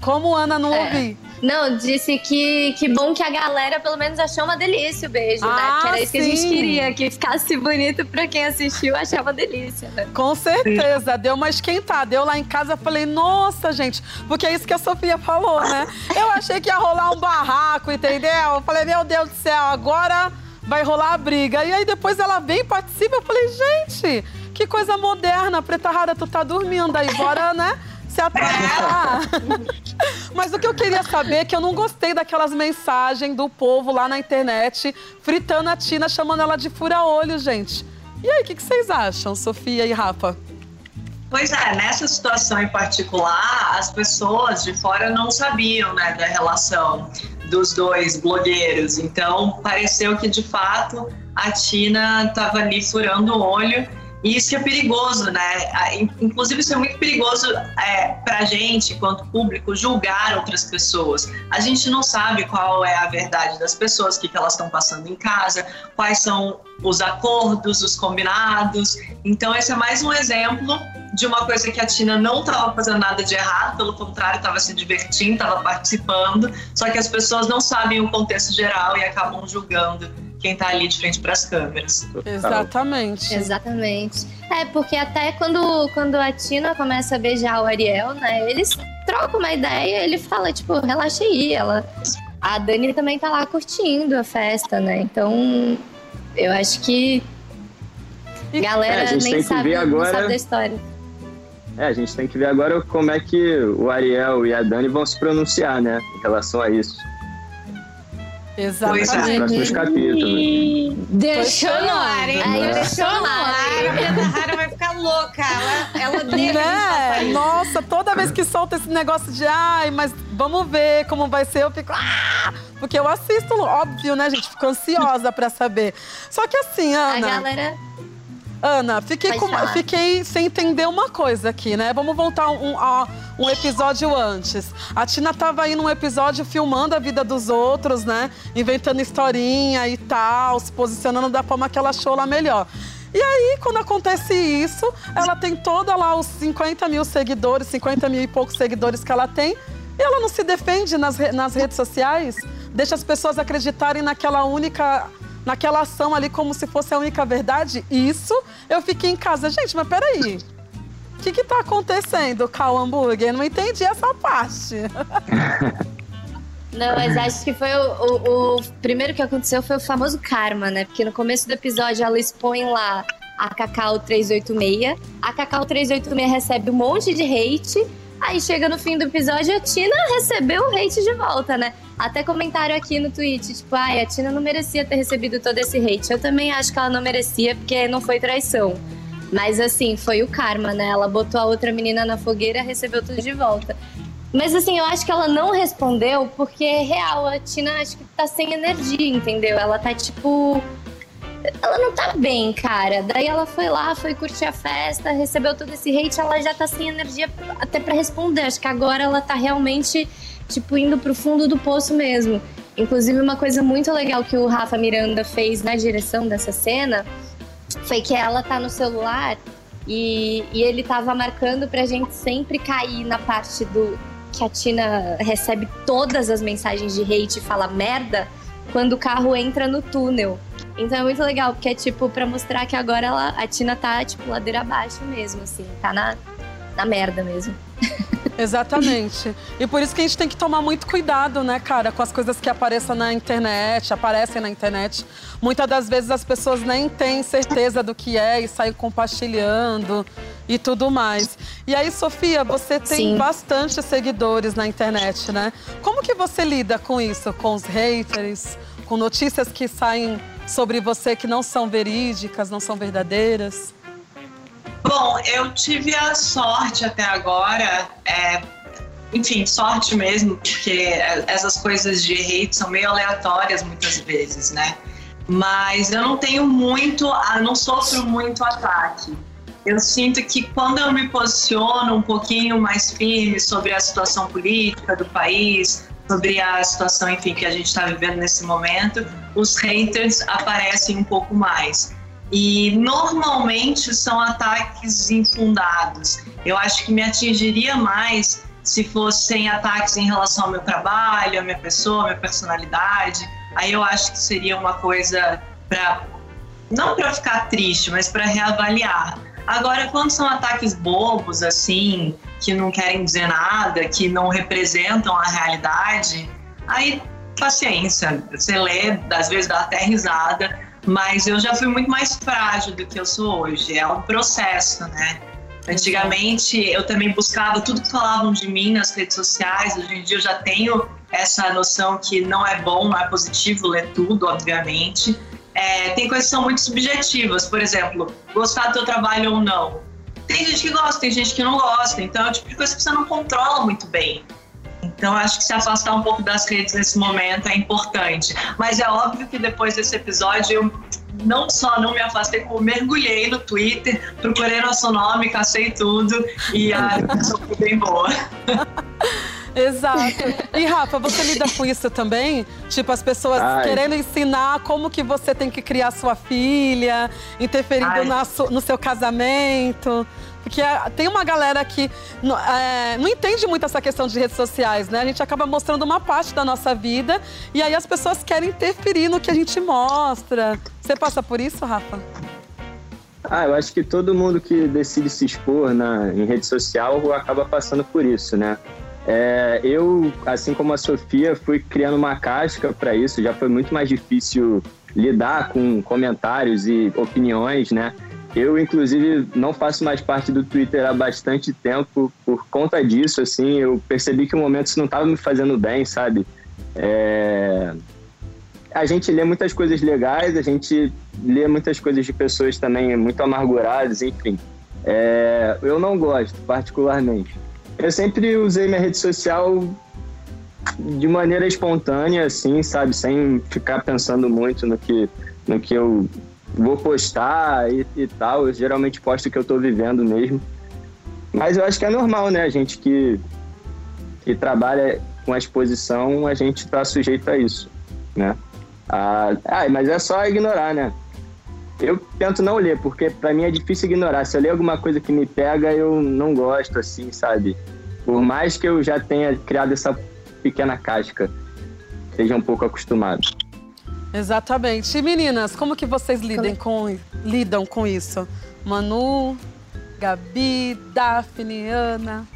Como Ana não é. ouvi? Não, disse que, que bom que a galera pelo menos achou uma delícia o beijo, ah, né? Que era isso sim. que a gente queria, que ficasse bonito pra quem assistiu achar uma delícia, né? Com certeza, deu uma esquentada. Deu lá em casa, falei, nossa, gente, porque é isso que a Sofia falou, né? Eu achei que ia rolar um barraco, entendeu? Eu falei, meu Deus do céu, agora vai rolar a briga. E aí depois ela vem e participa. Eu falei, gente, que coisa moderna. Preta Rara, tu tá dormindo aí, bora, né? Se atrasar. Mas o que eu queria saber é que eu não gostei daquelas mensagens do povo lá na internet fritando a Tina, chamando ela de fura-olho, gente. E aí, o que, que vocês acham, Sofia e Rafa? Pois é, nessa situação em particular, as pessoas de fora não sabiam né, da relação dos dois blogueiros. Então, pareceu que de fato a Tina estava ali furando o olho e isso é perigoso, né? Inclusive, isso é muito perigoso é, para a gente, quanto público, julgar outras pessoas. A gente não sabe qual é a verdade das pessoas, o que, que elas estão passando em casa, quais são os acordos, os combinados. Então, esse é mais um exemplo de uma coisa que a Tina não estava fazendo nada de errado, pelo contrário, estava se divertindo, estava participando, só que as pessoas não sabem o contexto geral e acabam julgando quem tá ali de frente para as câmeras. Exatamente. Exatamente. É, porque até quando, quando a Tina começa a beijar o Ariel, né, eles trocam uma ideia, ele fala, tipo, relaxa aí, ela... A Dani também tá lá curtindo a festa, né? Então, eu acho que a galera é, a nem sabe, agora... sabe da história. É, a gente tem que ver agora como é que o Ariel e a Dani vão se pronunciar, né, em relação a isso. Exatamente. Próximos capítulos. Deixou no ar, hein? Aí deixou no ar. A Brenda Rara vai ficar louca. Ela, ela deixa né? Nossa, toda vez que solta esse negócio de ai, mas vamos ver como vai ser, eu fico. Ah! Porque eu assisto, óbvio, né, gente? Fico ansiosa pra saber. Só que assim, Ana. A galera. Ana, fiquei, com, fiquei sem entender uma coisa aqui, né? Vamos voltar um, um, um episódio antes. A Tina tava aí num episódio filmando a vida dos outros, né? Inventando historinha e tal, se posicionando da forma que ela achou lá melhor. E aí, quando acontece isso, ela tem toda lá os 50 mil seguidores, 50 mil e poucos seguidores que ela tem, e ela não se defende nas, nas redes sociais, deixa as pessoas acreditarem naquela única naquela ação ali como se fosse a única verdade. Isso eu fiquei em casa. Gente, mas peraí. O que que tá acontecendo o hambúrguer? Não entendi essa parte. Não, mas acho que foi o, o, o, primeiro que aconteceu foi o famoso karma, né? Porque no começo do episódio ela expõe lá a Cacau 386. A Cacau 386 recebe um monte de hate. Aí chega no fim do episódio, a Tina recebeu o hate de volta, né? Até comentaram aqui no tweet, tipo, ai, a Tina não merecia ter recebido todo esse hate. Eu também acho que ela não merecia, porque não foi traição. Mas assim, foi o karma, né? Ela botou a outra menina na fogueira recebeu tudo de volta. Mas assim, eu acho que ela não respondeu porque, real, a Tina acho que tá sem energia, entendeu? Ela tá tipo. Ela não tá bem, cara. Daí ela foi lá, foi curtir a festa, recebeu todo esse hate, ela já tá sem energia até para responder. Acho que agora ela tá realmente, tipo, indo pro fundo do poço mesmo. Inclusive, uma coisa muito legal que o Rafa Miranda fez na direção dessa cena foi que ela tá no celular e, e ele tava marcando pra gente sempre cair na parte do que a Tina recebe todas as mensagens de hate e fala merda quando o carro entra no túnel. Então é muito legal, porque é tipo pra mostrar que agora ela, a Tina tá, tipo, ladeira abaixo mesmo, assim, tá na, na merda mesmo. Exatamente. E por isso que a gente tem que tomar muito cuidado, né, cara, com as coisas que apareçem na internet, aparecem na internet. Muitas das vezes as pessoas nem têm certeza do que é e saem compartilhando e tudo mais. E aí, Sofia, você tem Sim. bastante seguidores na internet, né? Como que você lida com isso? Com os haters? Com notícias que saem sobre você que não são verídicas, não são verdadeiras? Bom, eu tive a sorte até agora, é, enfim, sorte mesmo, porque essas coisas de hate são meio aleatórias muitas vezes, né? Mas eu não tenho muito, não sofro muito ataque. Eu sinto que quando eu me posiciono um pouquinho mais firme sobre a situação política do país, sobre a situação, enfim, que a gente está vivendo nesse momento, os haters aparecem um pouco mais. E normalmente são ataques infundados. Eu acho que me atingiria mais se fossem ataques em relação ao meu trabalho, à minha pessoa, à minha personalidade. Aí eu acho que seria uma coisa para não para ficar triste, mas para reavaliar. Agora, quando são ataques bobos assim, que não querem dizer nada, que não representam a realidade, aí paciência. Você lê, às vezes dá até risada, mas eu já fui muito mais frágil do que eu sou hoje. É um processo, né? Antigamente eu também buscava tudo que falavam de mim nas redes sociais. Hoje em dia eu já tenho essa noção que não é bom, não é positivo ler tudo, obviamente. É, tem coisas que são muito subjetivas, por exemplo, gostar do teu trabalho ou não. Tem gente que gosta, tem gente que não gosta, então é o tipo de coisa que você não controla muito bem. Então, acho que se afastar um pouco das redes nesse momento é importante. Mas é óbvio que depois desse episódio eu não só não me afastei, como mergulhei no Twitter, procurei nosso nome, cacei tudo e a discussão foi bem boa. Exato. E Rafa, você lida com isso também? Tipo, as pessoas Ai. querendo ensinar como que você tem que criar sua filha, interferindo na no seu casamento. Porque é, tem uma galera que não, é, não entende muito essa questão de redes sociais, né? A gente acaba mostrando uma parte da nossa vida e aí as pessoas querem interferir no que a gente mostra. Você passa por isso, Rafa? Ah, eu acho que todo mundo que decide se expor na, em rede social acaba passando por isso, né? É, eu, assim como a Sofia, fui criando uma casca para isso. Já foi muito mais difícil lidar com comentários e opiniões, né? Eu, inclusive, não faço mais parte do Twitter há bastante tempo por conta disso, assim. Eu percebi que o momento isso não estava me fazendo bem, sabe? É, a gente lê muitas coisas legais, a gente lê muitas coisas de pessoas também muito amarguradas, enfim. É, eu não gosto, particularmente. Eu sempre usei minha rede social de maneira espontânea, assim, sabe? Sem ficar pensando muito no que, no que eu vou postar e, e tal. Eu geralmente posto o que eu tô vivendo mesmo. Mas eu acho que é normal, né? A gente que, que trabalha com a exposição, a gente tá sujeito a isso, né? Ah, ah, mas é só ignorar, né? Eu tento não ler, porque pra mim é difícil ignorar. Se eu ler alguma coisa que me pega, eu não gosto, assim, sabe? Por mais que eu já tenha criado essa pequena casca, seja um pouco acostumado. Exatamente. E meninas, como que vocês lidem com, lidam com isso? Manu, Gabi, Daphne, Ana,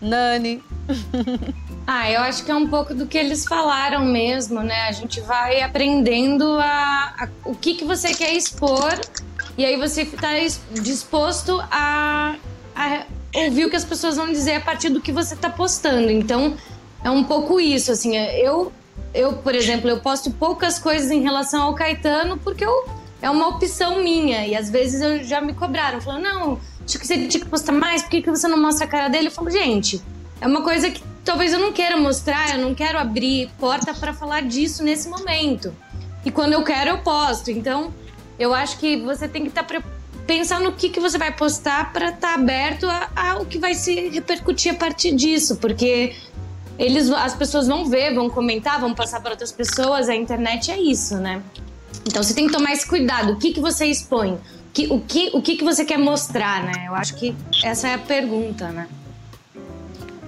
Nani. Ah, eu acho que é um pouco do que eles falaram mesmo, né? A gente vai aprendendo a, a- o que, que você quer expor e aí você está disposto a, a ouvir o que as pessoas vão dizer a partir do que você está postando. Então, é um pouco isso, assim. Eu, eu, por exemplo, eu posto poucas coisas em relação ao Caetano porque eu, é uma opção minha e às vezes eu já me cobraram, falando, não, acho que você tinha que postar mais, por que, você não mostra a cara dele? Eu falo, gente, é uma coisa que talvez eu não queira mostrar, eu não quero abrir porta para falar disso nesse momento. e quando eu quero eu posto. Então, eu acho que você tem que estar tá no que, que você vai postar para estar tá aberto ao que vai se repercutir a partir disso, porque eles, as pessoas vão ver, vão comentar, vão passar para outras pessoas. A internet é isso, né? Então você tem que tomar esse cuidado. O que, que você expõe? Que, o que, o que, que você quer mostrar, né? Eu acho que essa é a pergunta, né?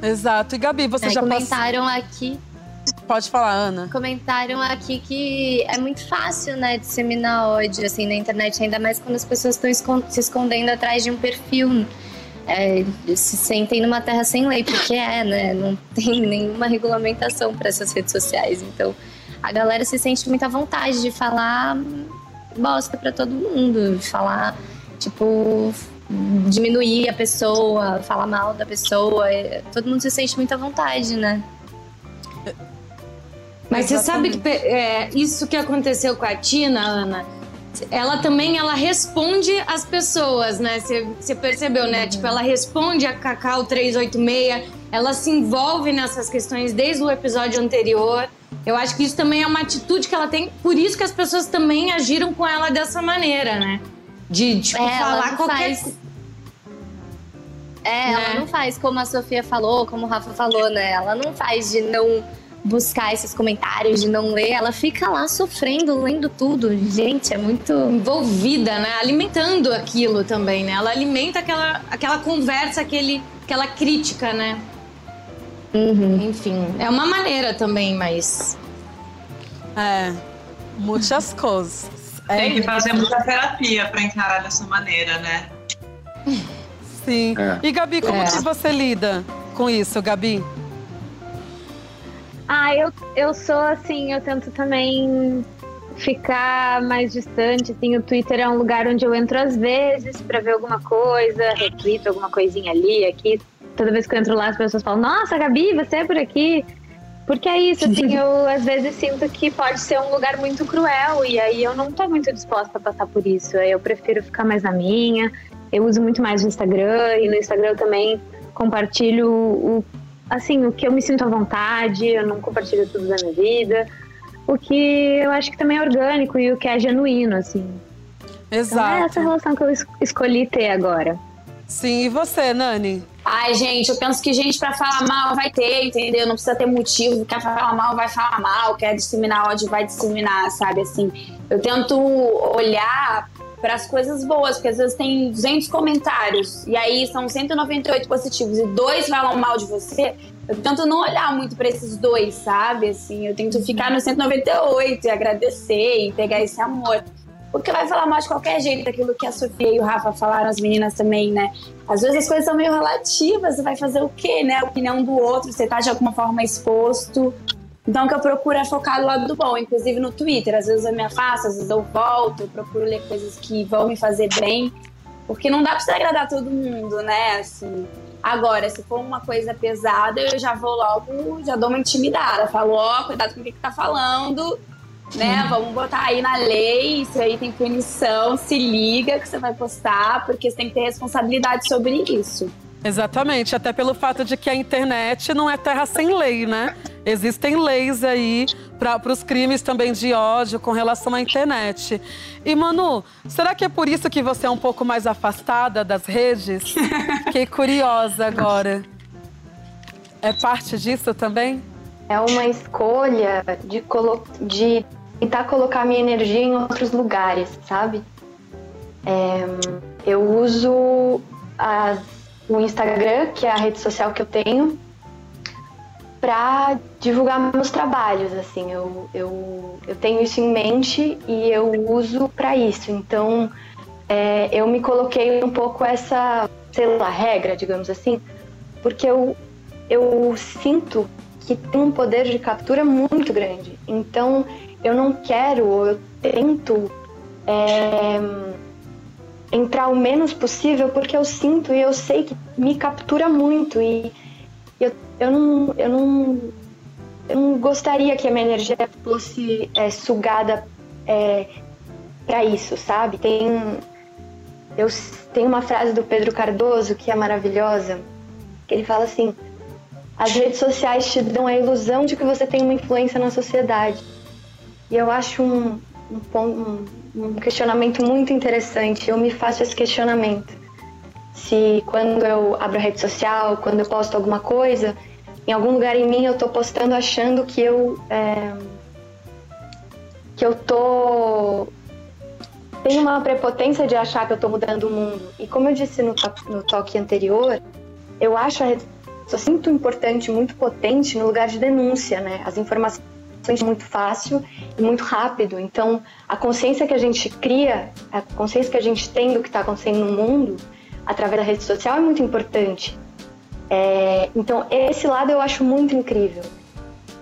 Exato. E Gabi, você é, já comentaram pass... aqui. Pode falar, Ana. Comentaram aqui que é muito fácil, né, disseminar ódio assim na internet, ainda mais quando as pessoas estão se escondendo atrás de um perfil. É, se sentem numa terra sem lei, porque é, né? Não tem nenhuma regulamentação para essas redes sociais. Então, a galera se sente muita vontade de falar bosta para todo mundo, de falar, tipo, diminuir a pessoa, falar mal da pessoa. Todo mundo se sente muita vontade, né? Mas Exatamente. você sabe que é, isso que aconteceu com a Tina, Ana, ela também ela responde as pessoas, né? Você percebeu, né? Tipo, ela responde a Cacau 386, ela se envolve nessas questões desde o episódio anterior. Eu acho que isso também é uma atitude que ela tem, por isso que as pessoas também agiram com ela dessa maneira, né? De, tipo, é, falar qualquer faz... É, né? ela não faz como a Sofia falou, como o Rafa falou, né? Ela não faz de não buscar esses comentários, de não ler, ela fica lá sofrendo, lendo tudo. Gente, é muito envolvida, né? Alimentando aquilo também, né? Ela alimenta aquela, aquela conversa, aquele, aquela crítica, né? Uhum. Enfim, é uma maneira também, mas. É, muitas coisas. É Tem que fazer muita terapia para encarar dessa maneira, né? Sim. É. E Gabi, como é. que você lida com isso, Gabi? Ah, eu, eu sou assim, eu tento também ficar mais distante, assim, o Twitter é um lugar onde eu entro às vezes para ver alguma coisa, retweet alguma coisinha ali, aqui. Toda vez que eu entro lá, as pessoas falam, nossa, Gabi, você é por aqui. Porque é isso, assim, eu às vezes sinto que pode ser um lugar muito cruel e aí eu não tô muito disposta a passar por isso. Eu prefiro ficar mais na minha. Eu uso muito mais o Instagram e no Instagram eu também compartilho o assim, o que eu me sinto à vontade, eu não compartilho tudo da minha vida. O que eu acho que também é orgânico e o que é genuíno, assim. Exato. Então é essa relação que eu escolhi ter agora. Sim, e você, Nani? Ai, gente, eu penso que gente para falar mal vai ter, entendeu? Não precisa ter motivo. Quer falar mal, vai falar mal. Quer disseminar ódio, vai disseminar, sabe? Assim, eu tento olhar para as coisas boas, porque às vezes tem 200 comentários e aí são 198 positivos e dois falam mal de você. Eu tento não olhar muito para esses dois, sabe? Assim, eu tento ficar no 198 e agradecer e pegar esse amor. Porque vai falar mal de qualquer jeito, aquilo que a Sofia e o Rafa falaram, as meninas também, né? Às vezes as coisas são meio relativas, você vai fazer o quê, né? A opinião do outro, você tá de alguma forma exposto. Então, o que eu procuro é focar no lado do bom, inclusive no Twitter. Às vezes eu me afasto, às vezes eu volto, eu procuro ler coisas que vão me fazer bem, porque não dá pra você agradar todo mundo, né? Assim. Agora, se for uma coisa pesada, eu já vou logo, já dou uma intimidada. Falo, ó, oh, cuidado com o que, que tá falando, né? Uhum. Vamos botar aí na lei, isso aí tem punição, se liga que você vai postar, porque você tem que ter responsabilidade sobre isso. Exatamente, até pelo fato de que a internet não é terra sem lei, né? Existem leis aí para os crimes também de ódio com relação à internet. E Manu, será que é por isso que você é um pouco mais afastada das redes? Fiquei curiosa agora. É parte disso também? É uma escolha de, de tentar colocar minha energia em outros lugares, sabe? É, eu uso as o Instagram, que é a rede social que eu tenho, para divulgar meus trabalhos. Assim, eu, eu, eu tenho isso em mente e eu uso para isso. Então, é, eu me coloquei um pouco essa, sei lá, regra, digamos assim, porque eu, eu sinto que tem um poder de captura muito grande. Então, eu não quero, eu tento. É, entrar o menos possível porque eu sinto e eu sei que me captura muito e eu, eu, não, eu, não, eu não gostaria que a minha energia fosse é, sugada é, para isso, sabe? Tem, eu, tem uma frase do Pedro Cardoso que é maravilhosa, que ele fala assim: as redes sociais te dão a ilusão de que você tem uma influência na sociedade. E eu acho um, um, um, um questionamento muito interessante. Eu me faço esse questionamento. Se quando eu abro a rede social, quando eu posto alguma coisa, em algum lugar em mim eu tô postando achando que eu. É, que eu tô. Tenho uma prepotência de achar que eu tô mudando o mundo. E como eu disse no, no toque anterior, eu acho a rede social muito importante, muito potente no lugar de denúncia, né? As informações muito fácil e muito rápido. Então, a consciência que a gente cria, a consciência que a gente tem do que está acontecendo no mundo, através da rede social, é muito importante. É, então, esse lado eu acho muito incrível.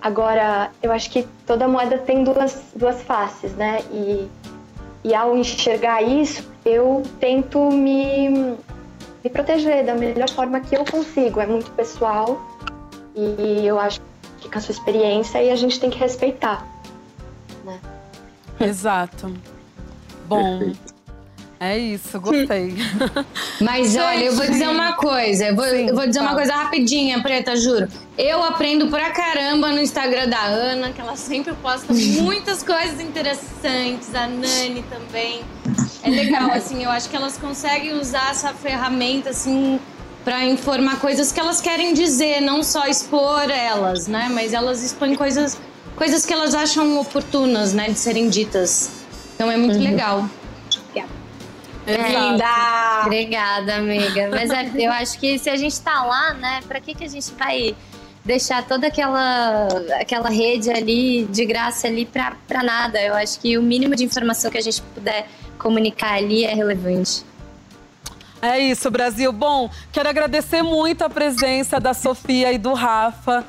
Agora, eu acho que toda moeda tem duas, duas faces, né? E, e ao enxergar isso, eu tento me, me proteger da melhor forma que eu consigo. É muito pessoal e eu acho que com a sua experiência e a gente tem que respeitar. Né? Exato. Bom, Perfeito. É isso, gostei. Mas olha, eu vou dizer uma coisa. Eu vou, Sim, eu vou dizer uma coisa rapidinha, Preta, juro. Eu aprendo pra caramba no Instagram da Ana, que ela sempre posta muitas coisas interessantes. A Nani também. É legal, assim, eu acho que elas conseguem usar essa ferramenta, assim, para informar coisas que elas querem dizer, não só expor elas, né? Mas elas expõem coisas, coisas que elas acham oportunas, né, de serem ditas. Então é muito uhum. legal. É linda! Obrigada, amiga. Mas é, eu acho que se a gente tá lá, né, pra que, que a gente vai deixar toda aquela, aquela rede ali de graça ali pra, pra nada? Eu acho que o mínimo de informação que a gente puder comunicar ali é relevante. É isso, Brasil. Bom, quero agradecer muito a presença da Sofia e do Rafa.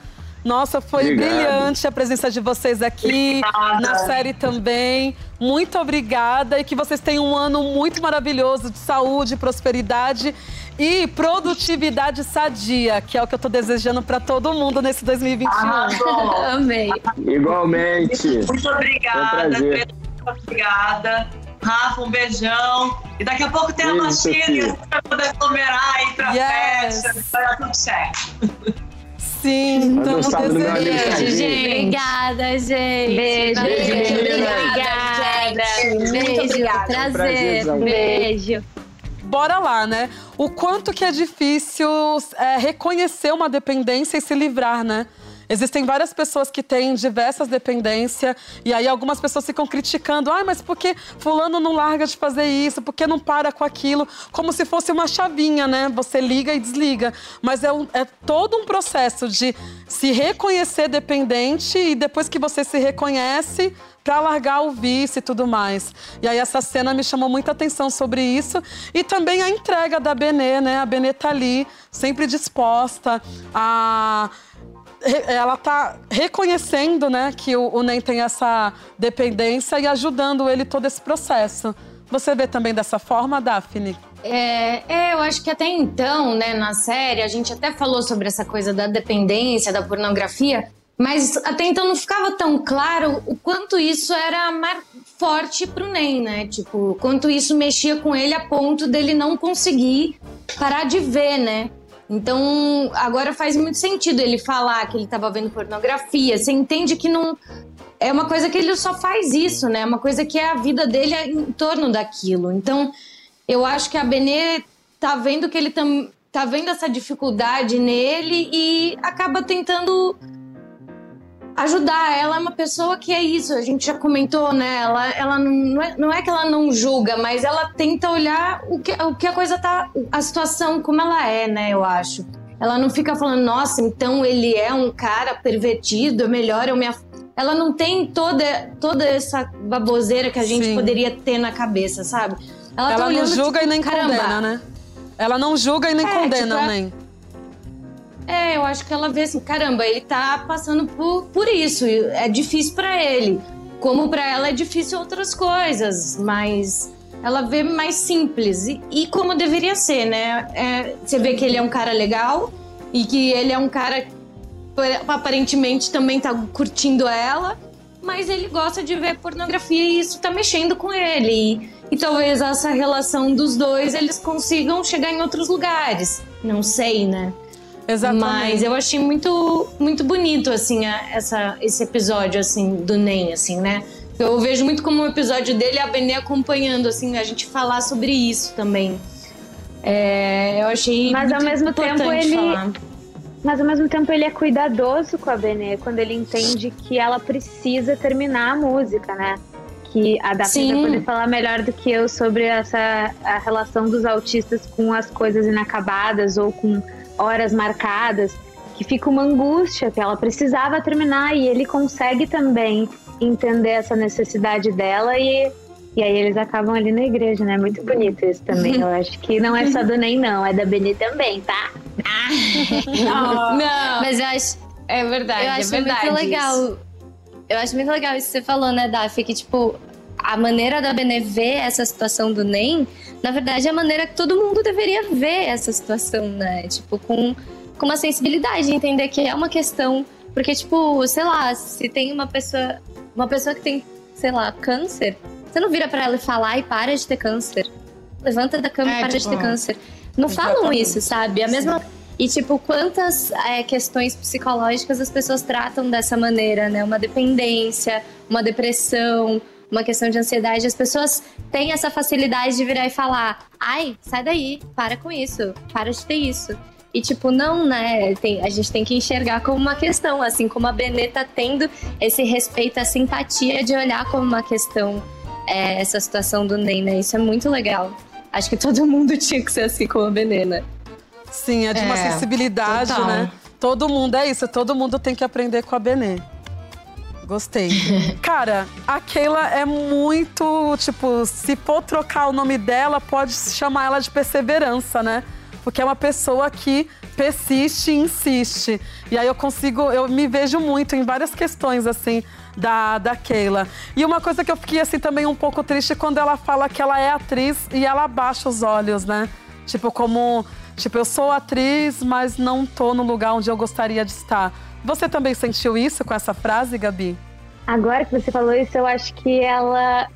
Nossa, foi Obrigado. brilhante a presença de vocês aqui, obrigada. na série também. Muito obrigada e que vocês tenham um ano muito maravilhoso de saúde, prosperidade e produtividade sadia, que é o que eu estou desejando para todo mundo nesse 2021. Ah, Amei. Igualmente. Muito obrigada. Muito obrigada. Rafa, um beijão. E daqui a pouco tem a Machine para poder aglomerar e ir pra yes. festa. Vai dar tudo certo. Sim, estamos desejando. Beijo, gente. Obrigada, gente. Beijo. Beijo, beijo Obrigada. Beijo. Beijo. Prazer. Beijo. Bora lá, né? O quanto que é difícil é, reconhecer uma dependência e se livrar, né? Existem várias pessoas que têm diversas dependências e aí algumas pessoas ficam criticando, ah, mas por que fulano não larga de fazer isso? Por que não para com aquilo? Como se fosse uma chavinha, né? Você liga e desliga. Mas é, um, é todo um processo de se reconhecer dependente e depois que você se reconhece, para largar o vício e tudo mais. E aí essa cena me chamou muita atenção sobre isso e também a entrega da Benê, né? A Benê tá ali, sempre disposta a ela tá reconhecendo, né, que o, o tem essa dependência e ajudando ele todo esse processo. Você vê também dessa forma, Daphne? É, é, eu acho que até então, né, na série, a gente até falou sobre essa coisa da dependência, da pornografia, mas até então não ficava tão claro o quanto isso era forte pro Nen, né? Tipo, quanto isso mexia com ele a ponto dele não conseguir parar de ver, né? Então, agora faz muito sentido ele falar que ele estava vendo pornografia. Você entende que não. É uma coisa que ele só faz isso, né? É uma coisa que é a vida dele em torno daquilo. Então, eu acho que a Benê tá vendo que ele tá vendo essa dificuldade nele e acaba tentando ajudar. Ela é uma pessoa que é isso, a gente já comentou, né? Ela, ela não, é, não é que ela não julga, mas ela tenta olhar o que, o que a coisa tá. a situação como ela é, né? Eu acho. Ela não fica falando, nossa, então ele é um cara pervertido, é melhor eu me. Ela não tem toda, toda essa baboseira que a gente Sim. poderia ter na cabeça, sabe? Ela, tá ela tá não julga tipo, e nem caramba. condena, né? Ela não julga e nem é, condena, tipo, nem. É, eu acho que ela vê assim, caramba, ele tá passando por, por isso, é difícil para ele. Como para ela é difícil outras coisas, mas ela vê mais simples e, e como deveria ser, né? É, você vê que ele é um cara legal e que ele é um cara aparentemente também tá curtindo ela, mas ele gosta de ver pornografia e isso tá mexendo com ele. E, e talvez essa relação dos dois eles consigam chegar em outros lugares. Não sei, né? Exatamente. Mas eu achei muito, muito bonito, assim, a, essa, esse episódio, assim, do NEM, assim, né? Eu vejo muito como um episódio dele a Benê acompanhando, assim, a gente falar sobre isso também. É, eu achei Mas ao mesmo tempo ele. falar. Mas ao mesmo tempo ele é cuidadoso com a Benê quando ele entende que ela precisa terminar a música, né? Que a Daphne Sim. vai poder falar melhor do que eu sobre essa a relação dos autistas com as coisas inacabadas ou com horas marcadas, que fica uma angústia que ela precisava terminar e ele consegue também entender essa necessidade dela e e aí eles acabam ali na igreja, né? Muito bonito isso também. Eu acho que não é só do Ney, não, é da Benê também, tá? Não, Mas eu acho, é verdade, eu é acho verdade. muito legal. isso. Eu acho muito legal isso que você falou, né, Daphne? Que, tipo, a maneira da Benê ver essa situação do NEM, na verdade, é a maneira que todo mundo deveria ver essa situação, né? Tipo, com, com uma sensibilidade, entender que é uma questão. Porque, tipo, sei lá, se tem uma pessoa. Uma pessoa que tem, sei lá, câncer, você não vira pra ela e fala, ai, para de ter câncer. Levanta da cama É, e para de tipo, ter câncer. Não falam isso, sabe? A mesma. E, tipo, quantas é, questões psicológicas as pessoas tratam dessa maneira, né? Uma dependência, uma depressão, uma questão de ansiedade. As pessoas têm essa facilidade de virar e falar: ai, sai daí, para com isso, para de ter isso. E, tipo, não, né? Tem- a gente tem que enxergar como uma questão, assim como a Benê tá tendo esse respeito, a simpatia de olhar como uma questão é, essa situação do Ney, né? Isso é muito legal. Acho que todo mundo tinha que ser assim como a Benê, né? Sim, é de uma É, sensibilidade, total. né? Todo mundo é isso, todo mundo tem que aprender com a Benê. Gostei. Cara, a Keila é muito, tipo, se for trocar o nome dela, pode chamar ela de perseverança, né? Porque é uma pessoa que persiste e insiste. E aí eu consigo, eu me vejo muito em várias questões, assim, da, da Keila. E uma coisa que eu fiquei, assim, também um pouco triste quando ela fala que ela é atriz e ela abaixa os olhos, né? Tipo, como. Tipo, eu sou atriz, mas não tô no lugar onde eu gostaria de estar. Você também sentiu isso com essa frase, Gabi? Agora que você falou isso, eu acho que ela.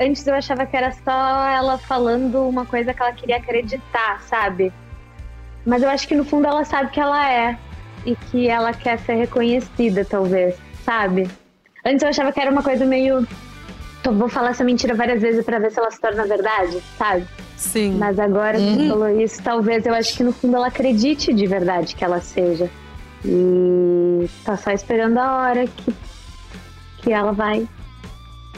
Antes eu achava que era só ela falando uma coisa que ela queria acreditar, sabe? Mas eu acho que no fundo ela sabe que ela é. E que ela quer ser reconhecida, talvez, sabe? Antes eu achava que era uma coisa meio. "Tô- Vou falar essa mentira várias vezes pra ver se ela se torna verdade, sabe? Sim. Mas agora que Uhum. falou isso, talvez eu acho que no fundo ela acredite de verdade que ela seja. E tá só esperando a hora que, que ela vai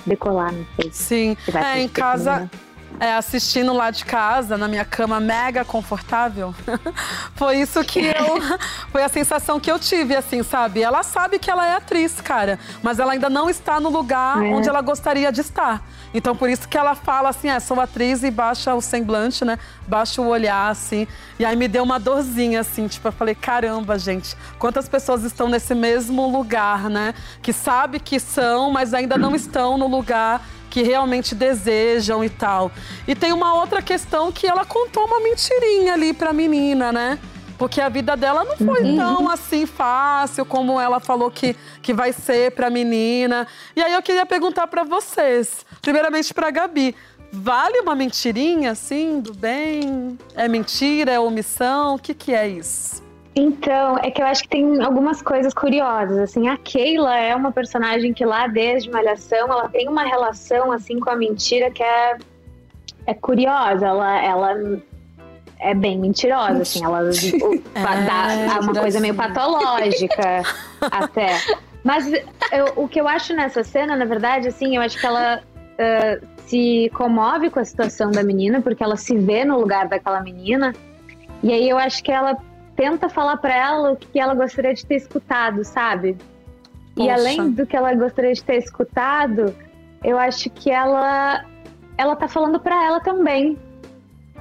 decolar, não sei. Sim. Se É, em casa, comigo, é, assistindo lá de casa, na minha cama mega confortável. foi isso que eu. Foi a sensação que eu tive, assim, sabe? Ela sabe que ela é atriz, cara. Mas ela ainda não está no lugar É. onde ela gostaria de estar. Então, por isso que ela fala assim: é, sou atriz e baixa o semblante, né? Baixa o olhar, assim. E aí me deu uma dorzinha, assim. Tipo, eu falei: caramba, gente, quantas pessoas estão nesse mesmo lugar, né? Que sabe que são, mas ainda não estão no lugar que realmente desejam e tal. E tem uma outra questão que ela contou uma mentirinha ali pra menina, né? Porque a vida dela não foi tão assim fácil como ela falou que, que vai ser pra menina. E aí eu queria perguntar pra vocês, primeiramente pra Gabi, vale uma mentirinha assim do bem? É mentira, é omissão? O que que é isso? Então, é que eu acho que tem algumas coisas curiosas. Assim, a Keila é uma personagem que lá desde Malhação, ela tem uma relação assim com a mentira que é, é curiosa. Ela, ela é bem mentirosa, assim. Ela o- dá- dá uma coisa meio patológica até. Mas eu- o que eu acho nessa cena, na verdade, assim, eu acho que ela ah, se comove com a situação da menina, porque ela se vê no lugar daquela menina. E aí eu acho que ela tenta falar pra ela o que ela gostaria de ter escutado, sabe? E Poxa. além do que ela gostaria de ter escutado, eu acho que ela ela tá falando pra ela também,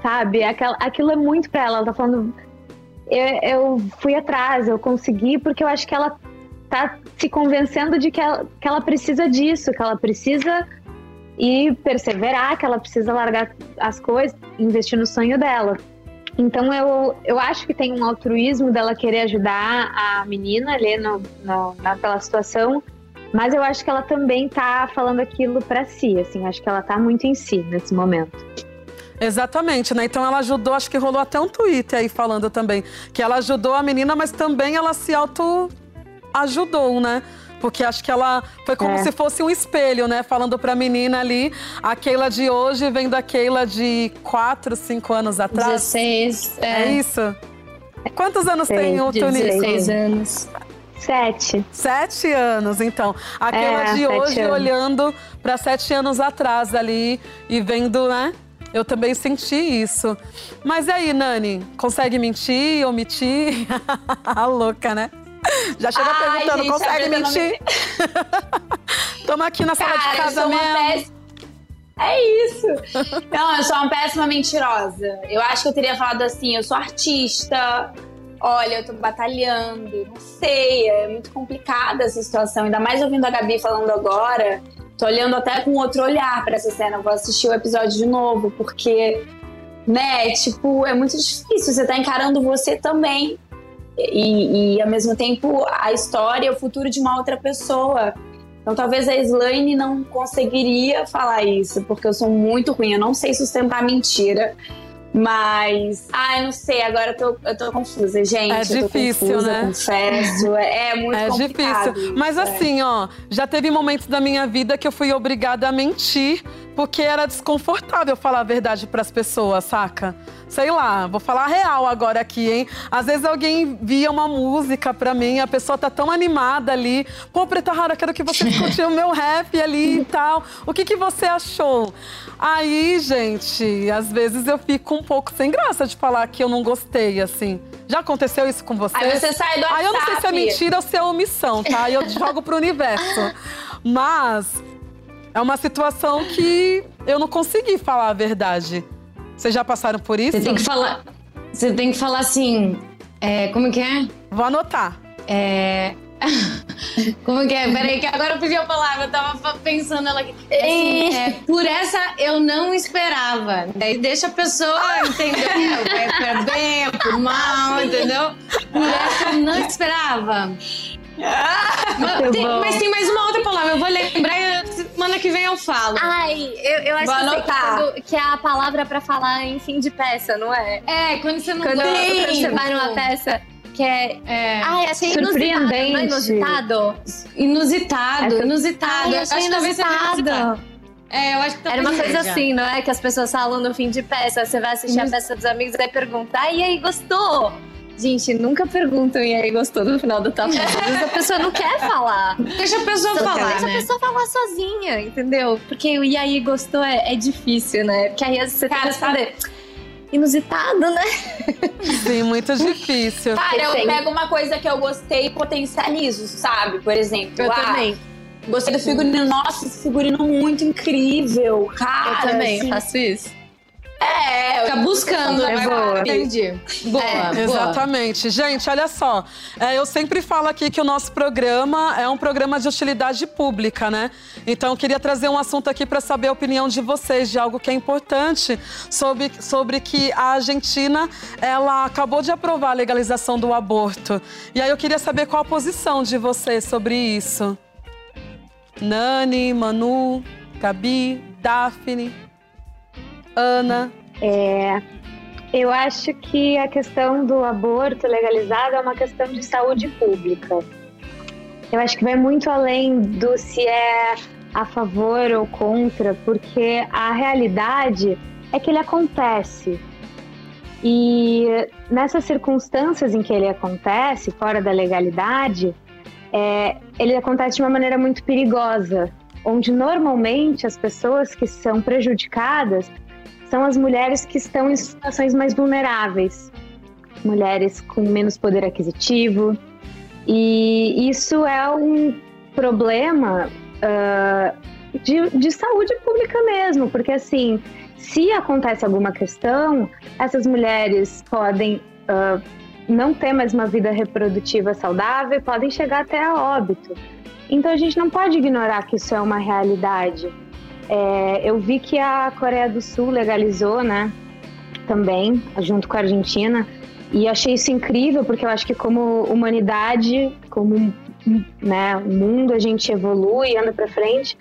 sabe? Aquela, aquilo é muito pra ela. Ela tá falando, eu, eu fui atrás, eu consegui, porque eu acho que ela tá se convencendo de que ela, que ela precisa disso, que ela precisa ir perseverar, que ela precisa largar as coisas, investir no sonho dela. Então eu, eu acho que tem um altruísmo dela querer ajudar a menina ali no, no, naquela situação, mas eu acho que ela também tá falando aquilo pra si, assim, acho que ela tá muito em si nesse momento. Exatamente, né? Então ela ajudou, acho que rolou até um tweet aí falando também que ela ajudou a menina, mas também ela se auto ajudou, né? Porque acho que ela foi como É. se fosse um espelho, né? Falando pra menina ali, a Keila de hoje vendo a Keila de 4, 5 anos atrás. 16. É, É, isso? Quantos anos Sei, tem o Tunis? 16 anos. Sete. Sete anos, então. A Keila É, de hoje anos. olhando para sete anos atrás ali e vendo, né? Eu também senti isso. Mas e aí, Nani? Consegue mentir, omitir? a louca, né? Já chega Ai, perguntando, gente, consegue mentir? Tamo aqui na sala de Cara, casa mesmo. É isso. Não, eu sou uma péssima mentirosa. Eu acho que eu teria falado assim: eu sou artista. Olha, eu tô batalhando. Não sei, é muito complicada essa situação. Ainda mais ouvindo a Gabi falando agora. Tô olhando até com outro olhar pra essa cena. Eu vou assistir o episódio de novo, porque, né, tipo, é muito difícil. Você tá encarando você também. E, e ao mesmo tempo, a história, o futuro de uma outra pessoa. Então talvez a Slane não conseguiria falar isso, porque eu sou muito ruim, eu não sei sustentar mentira. Mas, ai, não sei, agora eu tô, eu tô confusa, gente. É eu difícil, confusa, né? confesso. É, é muito É complicado. difícil. Mas é. assim, ó, já teve momentos da minha vida que eu fui obrigada a mentir porque era desconfortável falar a verdade pras pessoas, saca? Sei lá, vou falar a real agora aqui, hein? Às vezes alguém via uma música pra mim, a pessoa tá tão animada ali. Pô, Preta Rara, quero que você escute o meu rap ali e tal. O que, que você achou? Aí, gente, às vezes eu fico um pouco sem graça de falar que eu não gostei, assim. Já aconteceu isso com você? Aí você sai do Aí eu não sei se é WhatsApp. mentira ou se é omissão, tá? Aí eu jogo pro universo. Mas é uma situação que eu não consegui falar a verdade. Vocês já passaram por isso? Você tem que falar. Você tem que falar assim. é, como que é? Vou anotar. É. Como que é? Peraí, que agora eu pedi a palavra, eu tava pensando ela aqui. Assim, é, por essa eu não esperava. Daí deixa a pessoa, entendeu? Vai pra bem, por mal, entendeu? Por essa eu não esperava. Mas tem, mas tem mais uma outra palavra, eu vou lembrar e semana que vem eu falo. Ai, eu, eu acho que, quando- que é a palavra pra falar em fim de peça, não é? É, quando você não Quando, gosta. quando você vai numa peça que é. É. Ai, achei inusitado. É Surpreendente. inusitado? Inusitado, inusitado. Ai, Eu achei acho inusitado. É, eu acho que Era uma coisa seja. assim, não é? Que as pessoas falam no fim de peça. Você vai assistir a Inus- peça dos amigos e vai perguntar, e aí, gostou? Gente, nunca perguntam e aí gostou no final. Às vezes a pessoa não quer falar. Deixa a pessoa falar, deixa né? a pessoa falar sozinha, entendeu? Porque o e aí gostou é, é difícil, né? Porque aí você tem que Cara, responder. Inusitado, né? Sim, muito difícil. Cara, eu Tem. pego uma coisa que eu gostei e potencializo, sabe? Por exemplo, Eu ah, também. gostei do figurino. Nossa, esse figurino muito incrível, cara. Eu também assim. faço isso. É, eu Fica buscando, É né? boa. Entendi. Boa, É, boa. Exatamente. Gente, olha só. É, eu sempre falo aqui que o nosso programa é um programa de utilidade pública, né? Então, eu queria trazer um assunto aqui para saber a opinião de vocês de algo que é importante sobre, sobre que a Argentina ela acabou de aprovar a legalização do aborto. E aí eu queria saber qual a posição de vocês sobre isso. Nani, Manu, Gabi, Daphne, Ana. É, eu acho que a questão do aborto legalizado é uma questão de saúde pública. Eu acho que vai muito além do se é a favor ou contra, porque a realidade é que ele acontece. E nessas circunstâncias em que ele acontece, fora da legalidade, é, ele acontece de uma maneira muito perigosa, onde normalmente as pessoas que são prejudicadas são as mulheres que estão em situações mais vulneráveis, mulheres com menos poder aquisitivo. E isso é um problema ah, de, de saúde pública mesmo, porque assim, se acontece alguma questão, essas mulheres podem ah, não ter mais uma vida reprodutiva saudável podem chegar até a óbito. Então a gente não pode ignorar que isso é uma realidade. É, eu vi que a Coreia do Sul legalizou, né? Também, junto com a Argentina. E achei isso incrível, porque eu acho que como humanidade, como né, mundo, a gente evolui, anda para frente.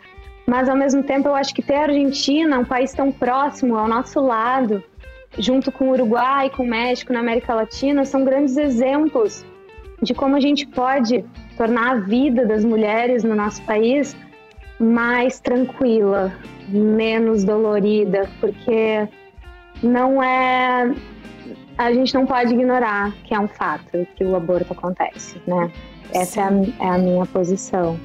Mas ao mesmo tempo, eu acho que ter a Argentina, um país tão próximo ao nosso lado, junto com o Uruguai, com o México na América Latina, são grandes exemplos de como a gente pode tornar a vida das mulheres no nosso país mais tranquila, menos dolorida, porque não é. A gente não pode ignorar que é um fato que o aborto acontece, né? Essa é a, é a, minha posição.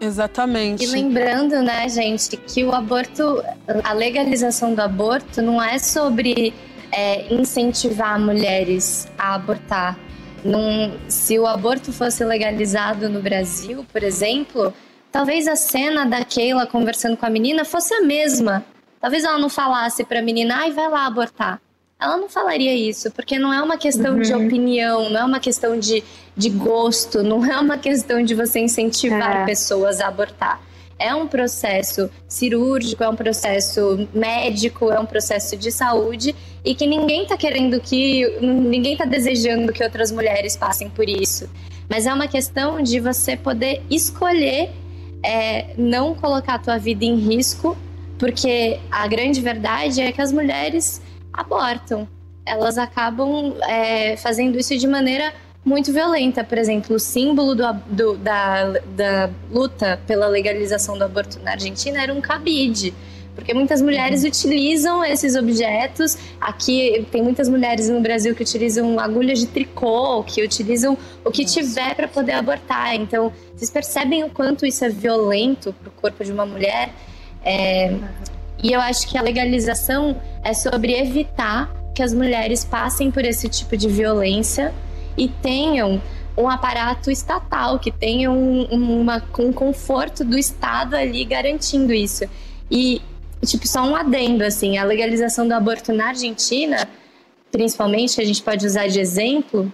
Exatamente. E lembrando, né, gente, que o aborto, a legalização do aborto não é sobre é, incentivar mulheres a abortar. Num, se o aborto fosse legalizado no Brasil, por exemplo, talvez a cena da Keila conversando com a menina fosse a mesma. Talvez ela não falasse para a menina, ai, vai lá abortar. Ela não falaria isso, porque não é uma questão uhum. de opinião, não é uma questão de, de gosto, não é uma questão de você incentivar é. pessoas a abortar. É um processo cirúrgico, é um processo médico, é um processo de saúde e que ninguém está querendo que, ninguém está desejando que outras mulheres passem por isso. Mas é uma questão de você poder escolher é, não colocar a tua vida em risco, porque a grande verdade é que as mulheres abortam. Elas acabam é, fazendo isso de maneira muito violenta. Por exemplo, o símbolo do, do, da, da luta pela legalização do aborto na Argentina era um cabide. Porque muitas mulheres utilizam esses objetos. Aqui tem muitas mulheres no Brasil que utilizam agulhas de tricô, que utilizam o que tiver para poder abortar. Então, vocês percebem o quanto isso é violento para o corpo de uma mulher? É, e eu acho que a legalização é sobre evitar que as mulheres passem por esse tipo de violência e tenham um aparato estatal, que tenham um, uma, um conforto do Estado ali garantindo isso. E, tipo, só um adendo, assim, a legalização do aborto na Argentina, principalmente, a gente pode usar de exemplo,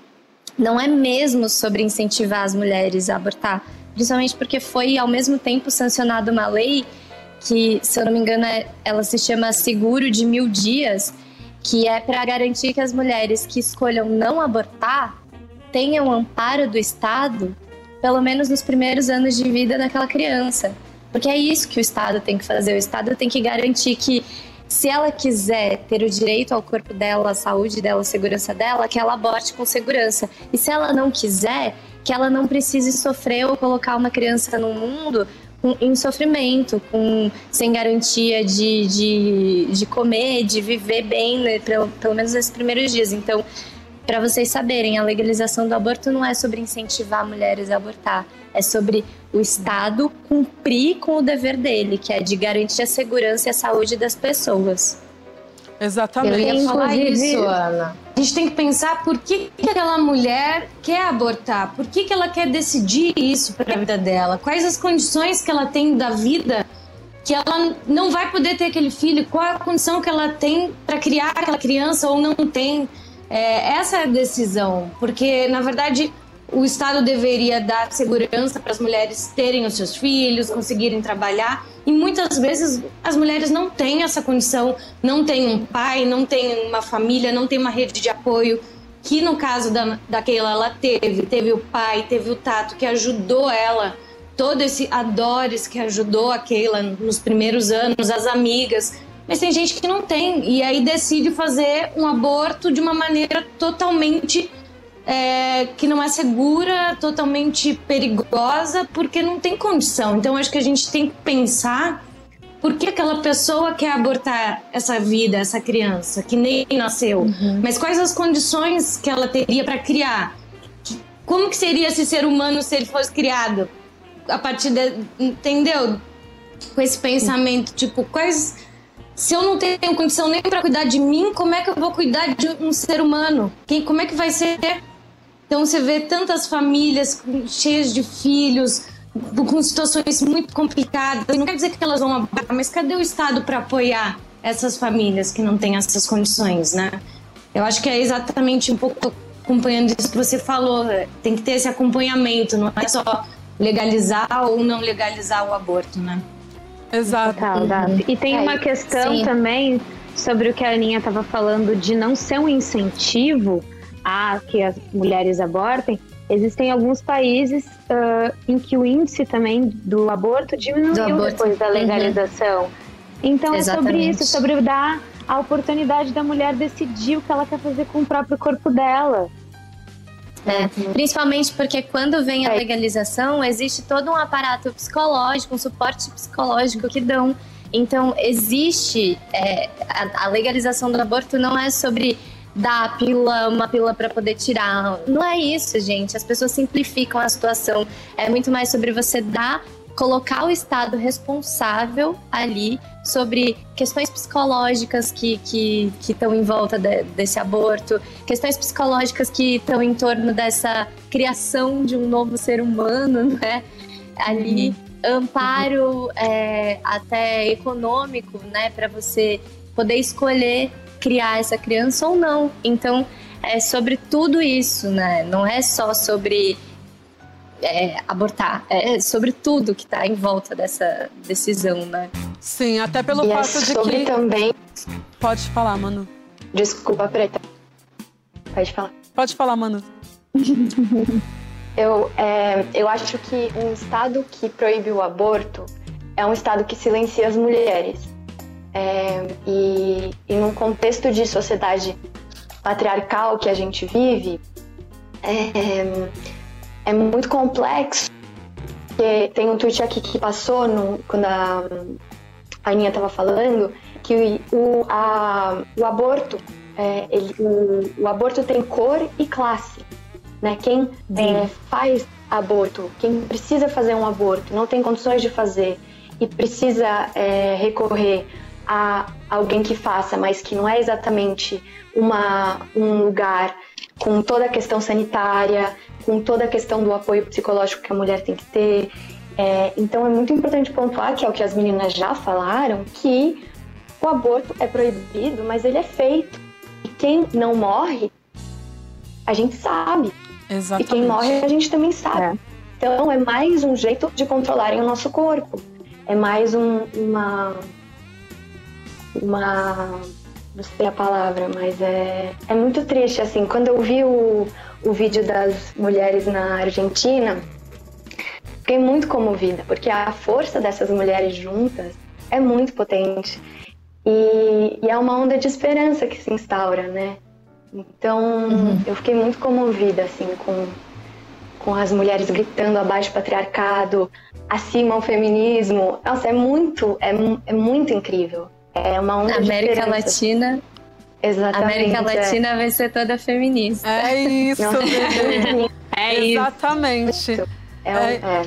não é mesmo sobre incentivar as mulheres a abortar, principalmente porque foi, ao mesmo tempo, sancionada uma lei que, se eu não me engano, é, ela se chama Seguro de Mil Dias, que é para garantir que as mulheres que escolham não abortar tenham amparo do Estado, pelo menos nos primeiros anos de vida daquela criança. Porque é isso que o Estado tem que fazer. O Estado tem que garantir que, se ela quiser ter o direito ao corpo dela, à saúde dela, à segurança dela, que ela aborte com segurança. E se ela não quiser, que ela não precise sofrer ou colocar uma criança no mundo com, em sofrimento, com, sem garantia de, de, de comer, de viver bem, né, pelo, pelo menos nesses primeiros dias. Então, para vocês saberem, a legalização do aborto não é sobre incentivar mulheres a abortar, é sobre o Estado cumprir com o dever dele, que é de garantir a segurança e a saúde das pessoas. Exatamente. Eu ia falar isso, Ana. A gente tem que pensar por que, que aquela mulher quer abortar, por que, que ela quer decidir isso para a vida dela, quais as condições que ela tem da vida que ela não vai poder ter aquele filho, qual a condição que ela tem para criar aquela criança ou não tem. É, essa é a decisão, porque na verdade o Estado deveria dar segurança para as mulheres terem os seus filhos, conseguirem trabalhar. E muitas vezes as mulheres não têm essa condição, não têm um pai, não têm uma família, não têm uma rede de apoio. Que no caso da, daquela ela teve, teve o pai, teve o Tato que ajudou ela, todo esse Adores que ajudou a Keila nos primeiros anos, as amigas. Mas tem gente que não tem e aí decide fazer um aborto de uma maneira totalmente é, que não é segura, totalmente perigosa, porque não tem condição. Então acho que a gente tem que pensar por que aquela pessoa quer abortar essa vida, essa criança que nem nasceu, uhum. mas quais as condições que ela teria para criar? Como que seria esse ser humano se ele fosse criado a partir de, entendeu? Com esse pensamento, tipo, quais se eu não tenho condição nem para cuidar de mim, como é que eu vou cuidar de um ser humano? Quem, como é que vai ser então você vê tantas famílias cheias de filhos, com situações muito complicadas. Não quer dizer que elas vão abaixar, mas cadê o Estado para apoiar essas famílias que não têm essas condições, né? Eu acho que é exatamente um pouco acompanhando isso que você falou. Tem que ter esse acompanhamento, não é só legalizar ou não legalizar o aborto, né? Exato. Uhum. E tem é, uma questão sim. também sobre o que a Aninha estava falando de não ser um incentivo a que as mulheres abortem, existem alguns países uh, em que o índice também do aborto diminuiu do aborto. depois da legalização. Uhum. Então Exatamente. é sobre isso, sobre dar a oportunidade da mulher decidir o que ela quer fazer com o próprio corpo dela. Né? Principalmente porque quando vem a legalização, existe todo um aparato psicológico, um suporte psicológico que dão. Então, existe. É, a, a legalização do aborto não é sobre dar a pílula, uma pílula para poder tirar. Não é isso, gente. As pessoas simplificam a situação. É muito mais sobre você dar colocar o Estado responsável ali sobre questões psicológicas que que estão em volta de, desse aborto, questões psicológicas que estão em torno dessa criação de um novo ser humano, né? Ali, uhum. amparo é, até econômico, né? Para você poder escolher criar essa criança ou não. Então, é sobre tudo isso, né? Não é só sobre é, abortar. É sobre tudo que está em volta dessa decisão, né? Sim, até pelo e é fato é de que. também. Pode falar, Manu. Desculpa, Preta. Pode falar. Pode falar, Manu. eu, é, eu acho que um Estado que proíbe o aborto é um Estado que silencia as mulheres. É, e, e num contexto de sociedade patriarcal que a gente vive, é, é muito complexo. Porque tem um tweet aqui que passou no, quando a, a Aninha estava falando que o, a, o aborto é, ele, o, o, aborto tem cor e classe. Né? Quem é, faz aborto, quem precisa fazer um aborto, não tem condições de fazer e precisa é, recorrer a alguém que faça, mas que não é exatamente uma, um lugar com toda a questão sanitária, com toda a questão do apoio psicológico que a mulher tem que ter. É, então é muito importante pontuar, que é o que as meninas já falaram, que o aborto é proibido, mas ele é feito. E quem não morre, a gente sabe. Exatamente. E quem morre, a gente também sabe. É. Então é mais um jeito de controlarem o nosso corpo. É mais um, uma. Uma não sei a palavra, mas é, é muito triste, assim, quando eu vi o, o vídeo das mulheres na Argentina, fiquei muito comovida, porque a força dessas mulheres juntas é muito potente. E, e é uma onda de esperança que se instaura, né? Então, uhum. eu fiquei muito comovida, assim, com, com as mulheres gritando abaixo patriarcado, acima o feminismo. Nossa, é muito, é, é muito incrível. É uma onda América Latina. Exatamente. América. Latina é. vai ser toda feminista. É isso, É isso. Exatamente. É, é, é,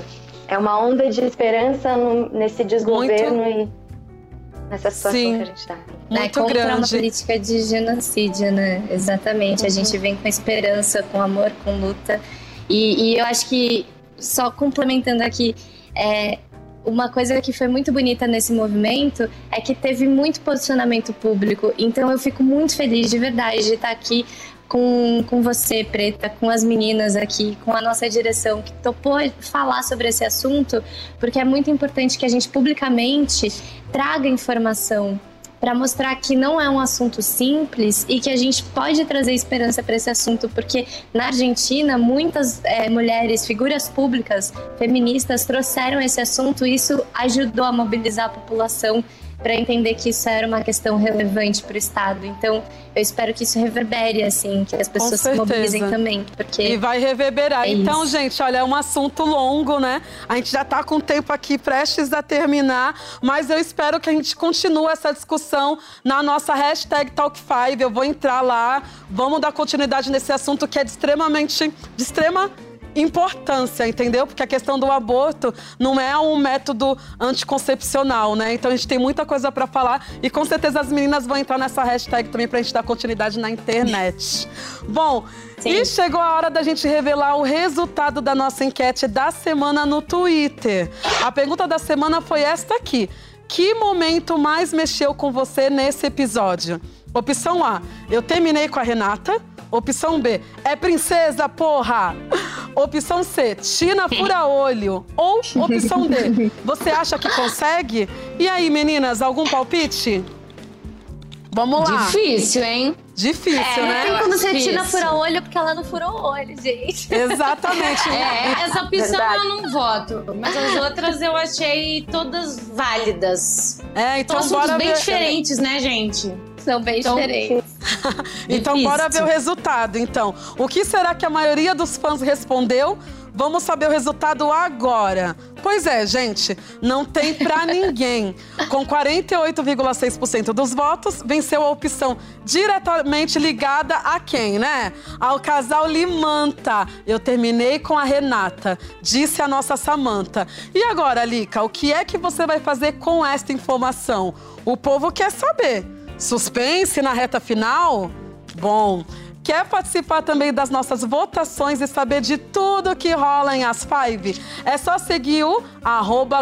é uma onda de esperança no, nesse desgoverno Muito... e nessa situação Sim. que a gente está. É Muito é contra grande. uma política de genocídio, né? Exatamente. Uhum. A gente vem com esperança, com amor, com luta. E, e eu acho que, só complementando aqui, é, uma coisa que foi muito bonita nesse movimento é que teve muito posicionamento público. Então eu fico muito feliz de verdade de estar aqui com, com você, Preta, com as meninas aqui, com a nossa direção, que topou falar sobre esse assunto, porque é muito importante que a gente publicamente traga informação para mostrar que não é um assunto simples e que a gente pode trazer esperança para esse assunto, porque na Argentina muitas é, mulheres, figuras públicas, feministas trouxeram esse assunto e isso ajudou a mobilizar a população para entender que isso era uma questão relevante para o Estado. Então, eu espero que isso reverbere, assim, que as pessoas se mobilizem também. Porque e vai reverberar. É então, isso. gente, olha, é um assunto longo, né? A gente já está com o tempo aqui prestes a terminar, mas eu espero que a gente continue essa discussão na nossa hashtag Talk5. Eu vou entrar lá, vamos dar continuidade nesse assunto que é de extremamente, de extrema importância, entendeu? Porque a questão do aborto não é um método anticoncepcional, né? Então a gente tem muita coisa para falar e com certeza as meninas vão entrar nessa hashtag também pra gente dar continuidade na internet. Bom, Sim. e chegou a hora da gente revelar o resultado da nossa enquete da semana no Twitter. A pergunta da semana foi esta aqui. Que momento mais mexeu com você nesse episódio? Opção A, eu terminei com a Renata. Opção B, é princesa, porra! Opção C, Tina fura olho. Ou opção D, você acha que consegue? E aí, meninas, algum palpite? Vamos lá. Difícil, hein? Difícil, é, né? Tem quando você Tina fura olho porque ela não furou o olho, gente. Exatamente. É, essa opção Verdade. eu não voto. Mas as outras eu achei todas válidas. É, então São bora bem ver... diferentes, né, gente? São bem Então- diferentes. Então, Difícil. bora ver o resultado. Então, o que será que a maioria dos fãs respondeu? Vamos saber o resultado agora. Pois é, gente, não tem pra ninguém. Com 48,6% dos votos, venceu a opção diretamente ligada a quem, né? Ao casal Limanta. Eu terminei com a Renata, disse a nossa Samanta. E agora, Lica, o que é que você vai fazer com esta informação? O povo quer saber. Suspense na reta final? Bom, quer participar também das nossas votações e saber de tudo que rola em As Five? É só seguir o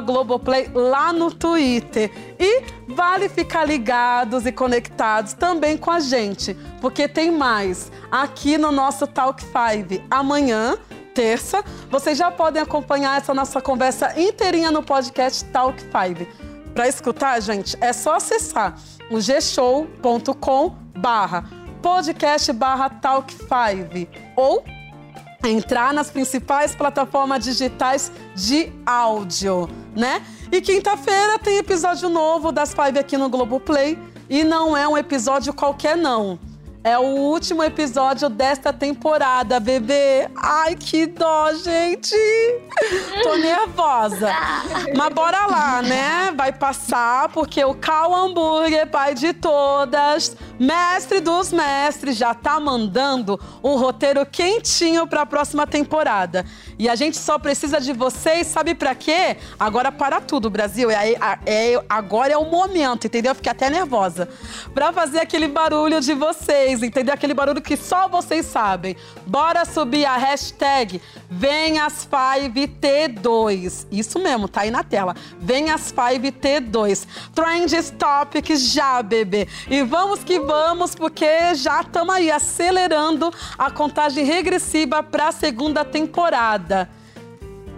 Globoplay lá no Twitter. E vale ficar ligados e conectados também com a gente, porque tem mais aqui no nosso Talk Five. Amanhã, terça, vocês já podem acompanhar essa nossa conversa inteirinha no podcast Talk Five. Para escutar, gente, é só acessar o gshow.com barra podcast barra talk 5 ou entrar nas principais plataformas digitais de áudio, né? E quinta-feira tem episódio novo das Five aqui no Globoplay e não é um episódio qualquer não. É o último episódio desta temporada, bebê. Ai, que dó, gente. Tô nervosa. Mas bora lá, né? Vai passar, porque o Cal Hambúrguer, pai de todas, mestre dos mestres, já tá mandando um roteiro quentinho pra próxima temporada. E a gente só precisa de vocês, sabe pra quê? Agora para tudo, Brasil. É, é- agora é o momento, entendeu? Fiquei até nervosa. Pra fazer aquele barulho de vocês, entendeu? Aquele barulho que só vocês sabem. Bora subir a hashtag VemAs5T2. Isso mesmo, tá aí na tela. VemAs5T2. Trends Topics já, bebê. E vamos que vamos, porque já estamos aí acelerando a contagem regressiva para a segunda temporada.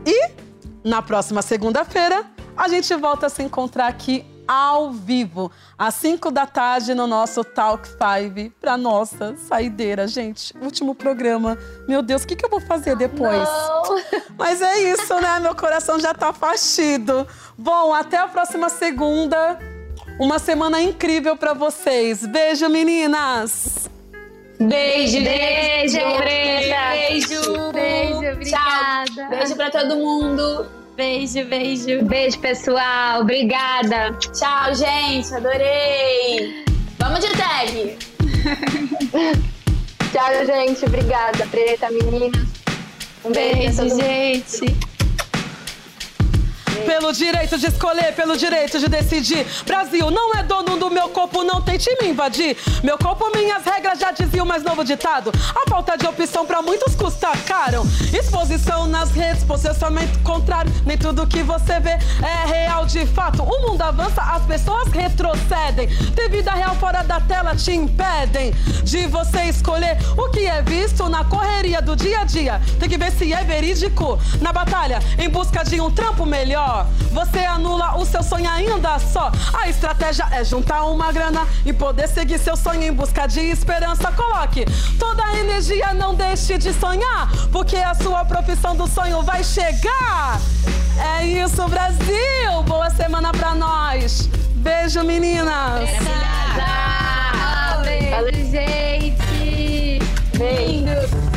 E na próxima segunda-feira, a gente volta a se encontrar aqui ao vivo, às 5 da tarde, no nosso Talk 5, para nossa saideira. Gente, último programa. Meu Deus, o que, que eu vou fazer depois? Mas é isso, né? Meu coração já tá partido. Bom, até a próxima segunda. Uma semana incrível para vocês. Beijo, meninas! Beijo, Beijo, Preta. Beijo. Beijo, obrigada. Tchau. Beijo pra todo mundo. Beijo, beijo. Beijo, pessoal. Obrigada. Tchau, gente. Adorei. Vamos de tag. Tchau, gente. Obrigada, Preta, meninas. Um beijo, mundo. gente. Pelo direito de escolher, pelo direito de decidir. Brasil não é dono do meu corpo, não tente me invadir. Meu corpo, minhas regras, já dizia o mais novo ditado. A falta de opção pra muitos custa caro. Exposição nas redes, posicionamento contrário. Nem tudo que você vê é real de fato. O mundo avança, as pessoas retrocedem. Ter vida real fora da tela te impedem de você escolher o que é visto na correria do dia a dia. Tem que ver se é verídico. Na batalha, em busca de um trampo melhor, você anula o seu sonho ainda só. A estratégia é juntar uma grana e poder seguir seu sonho em busca de esperança. Coloque toda a energia, não deixe de sonhar, porque a sua profissão do sonho vai chegar. É isso, Brasil! Boa semana pra nós! Beijo, meninas! Obrigada! Valeu, gente! Beijo!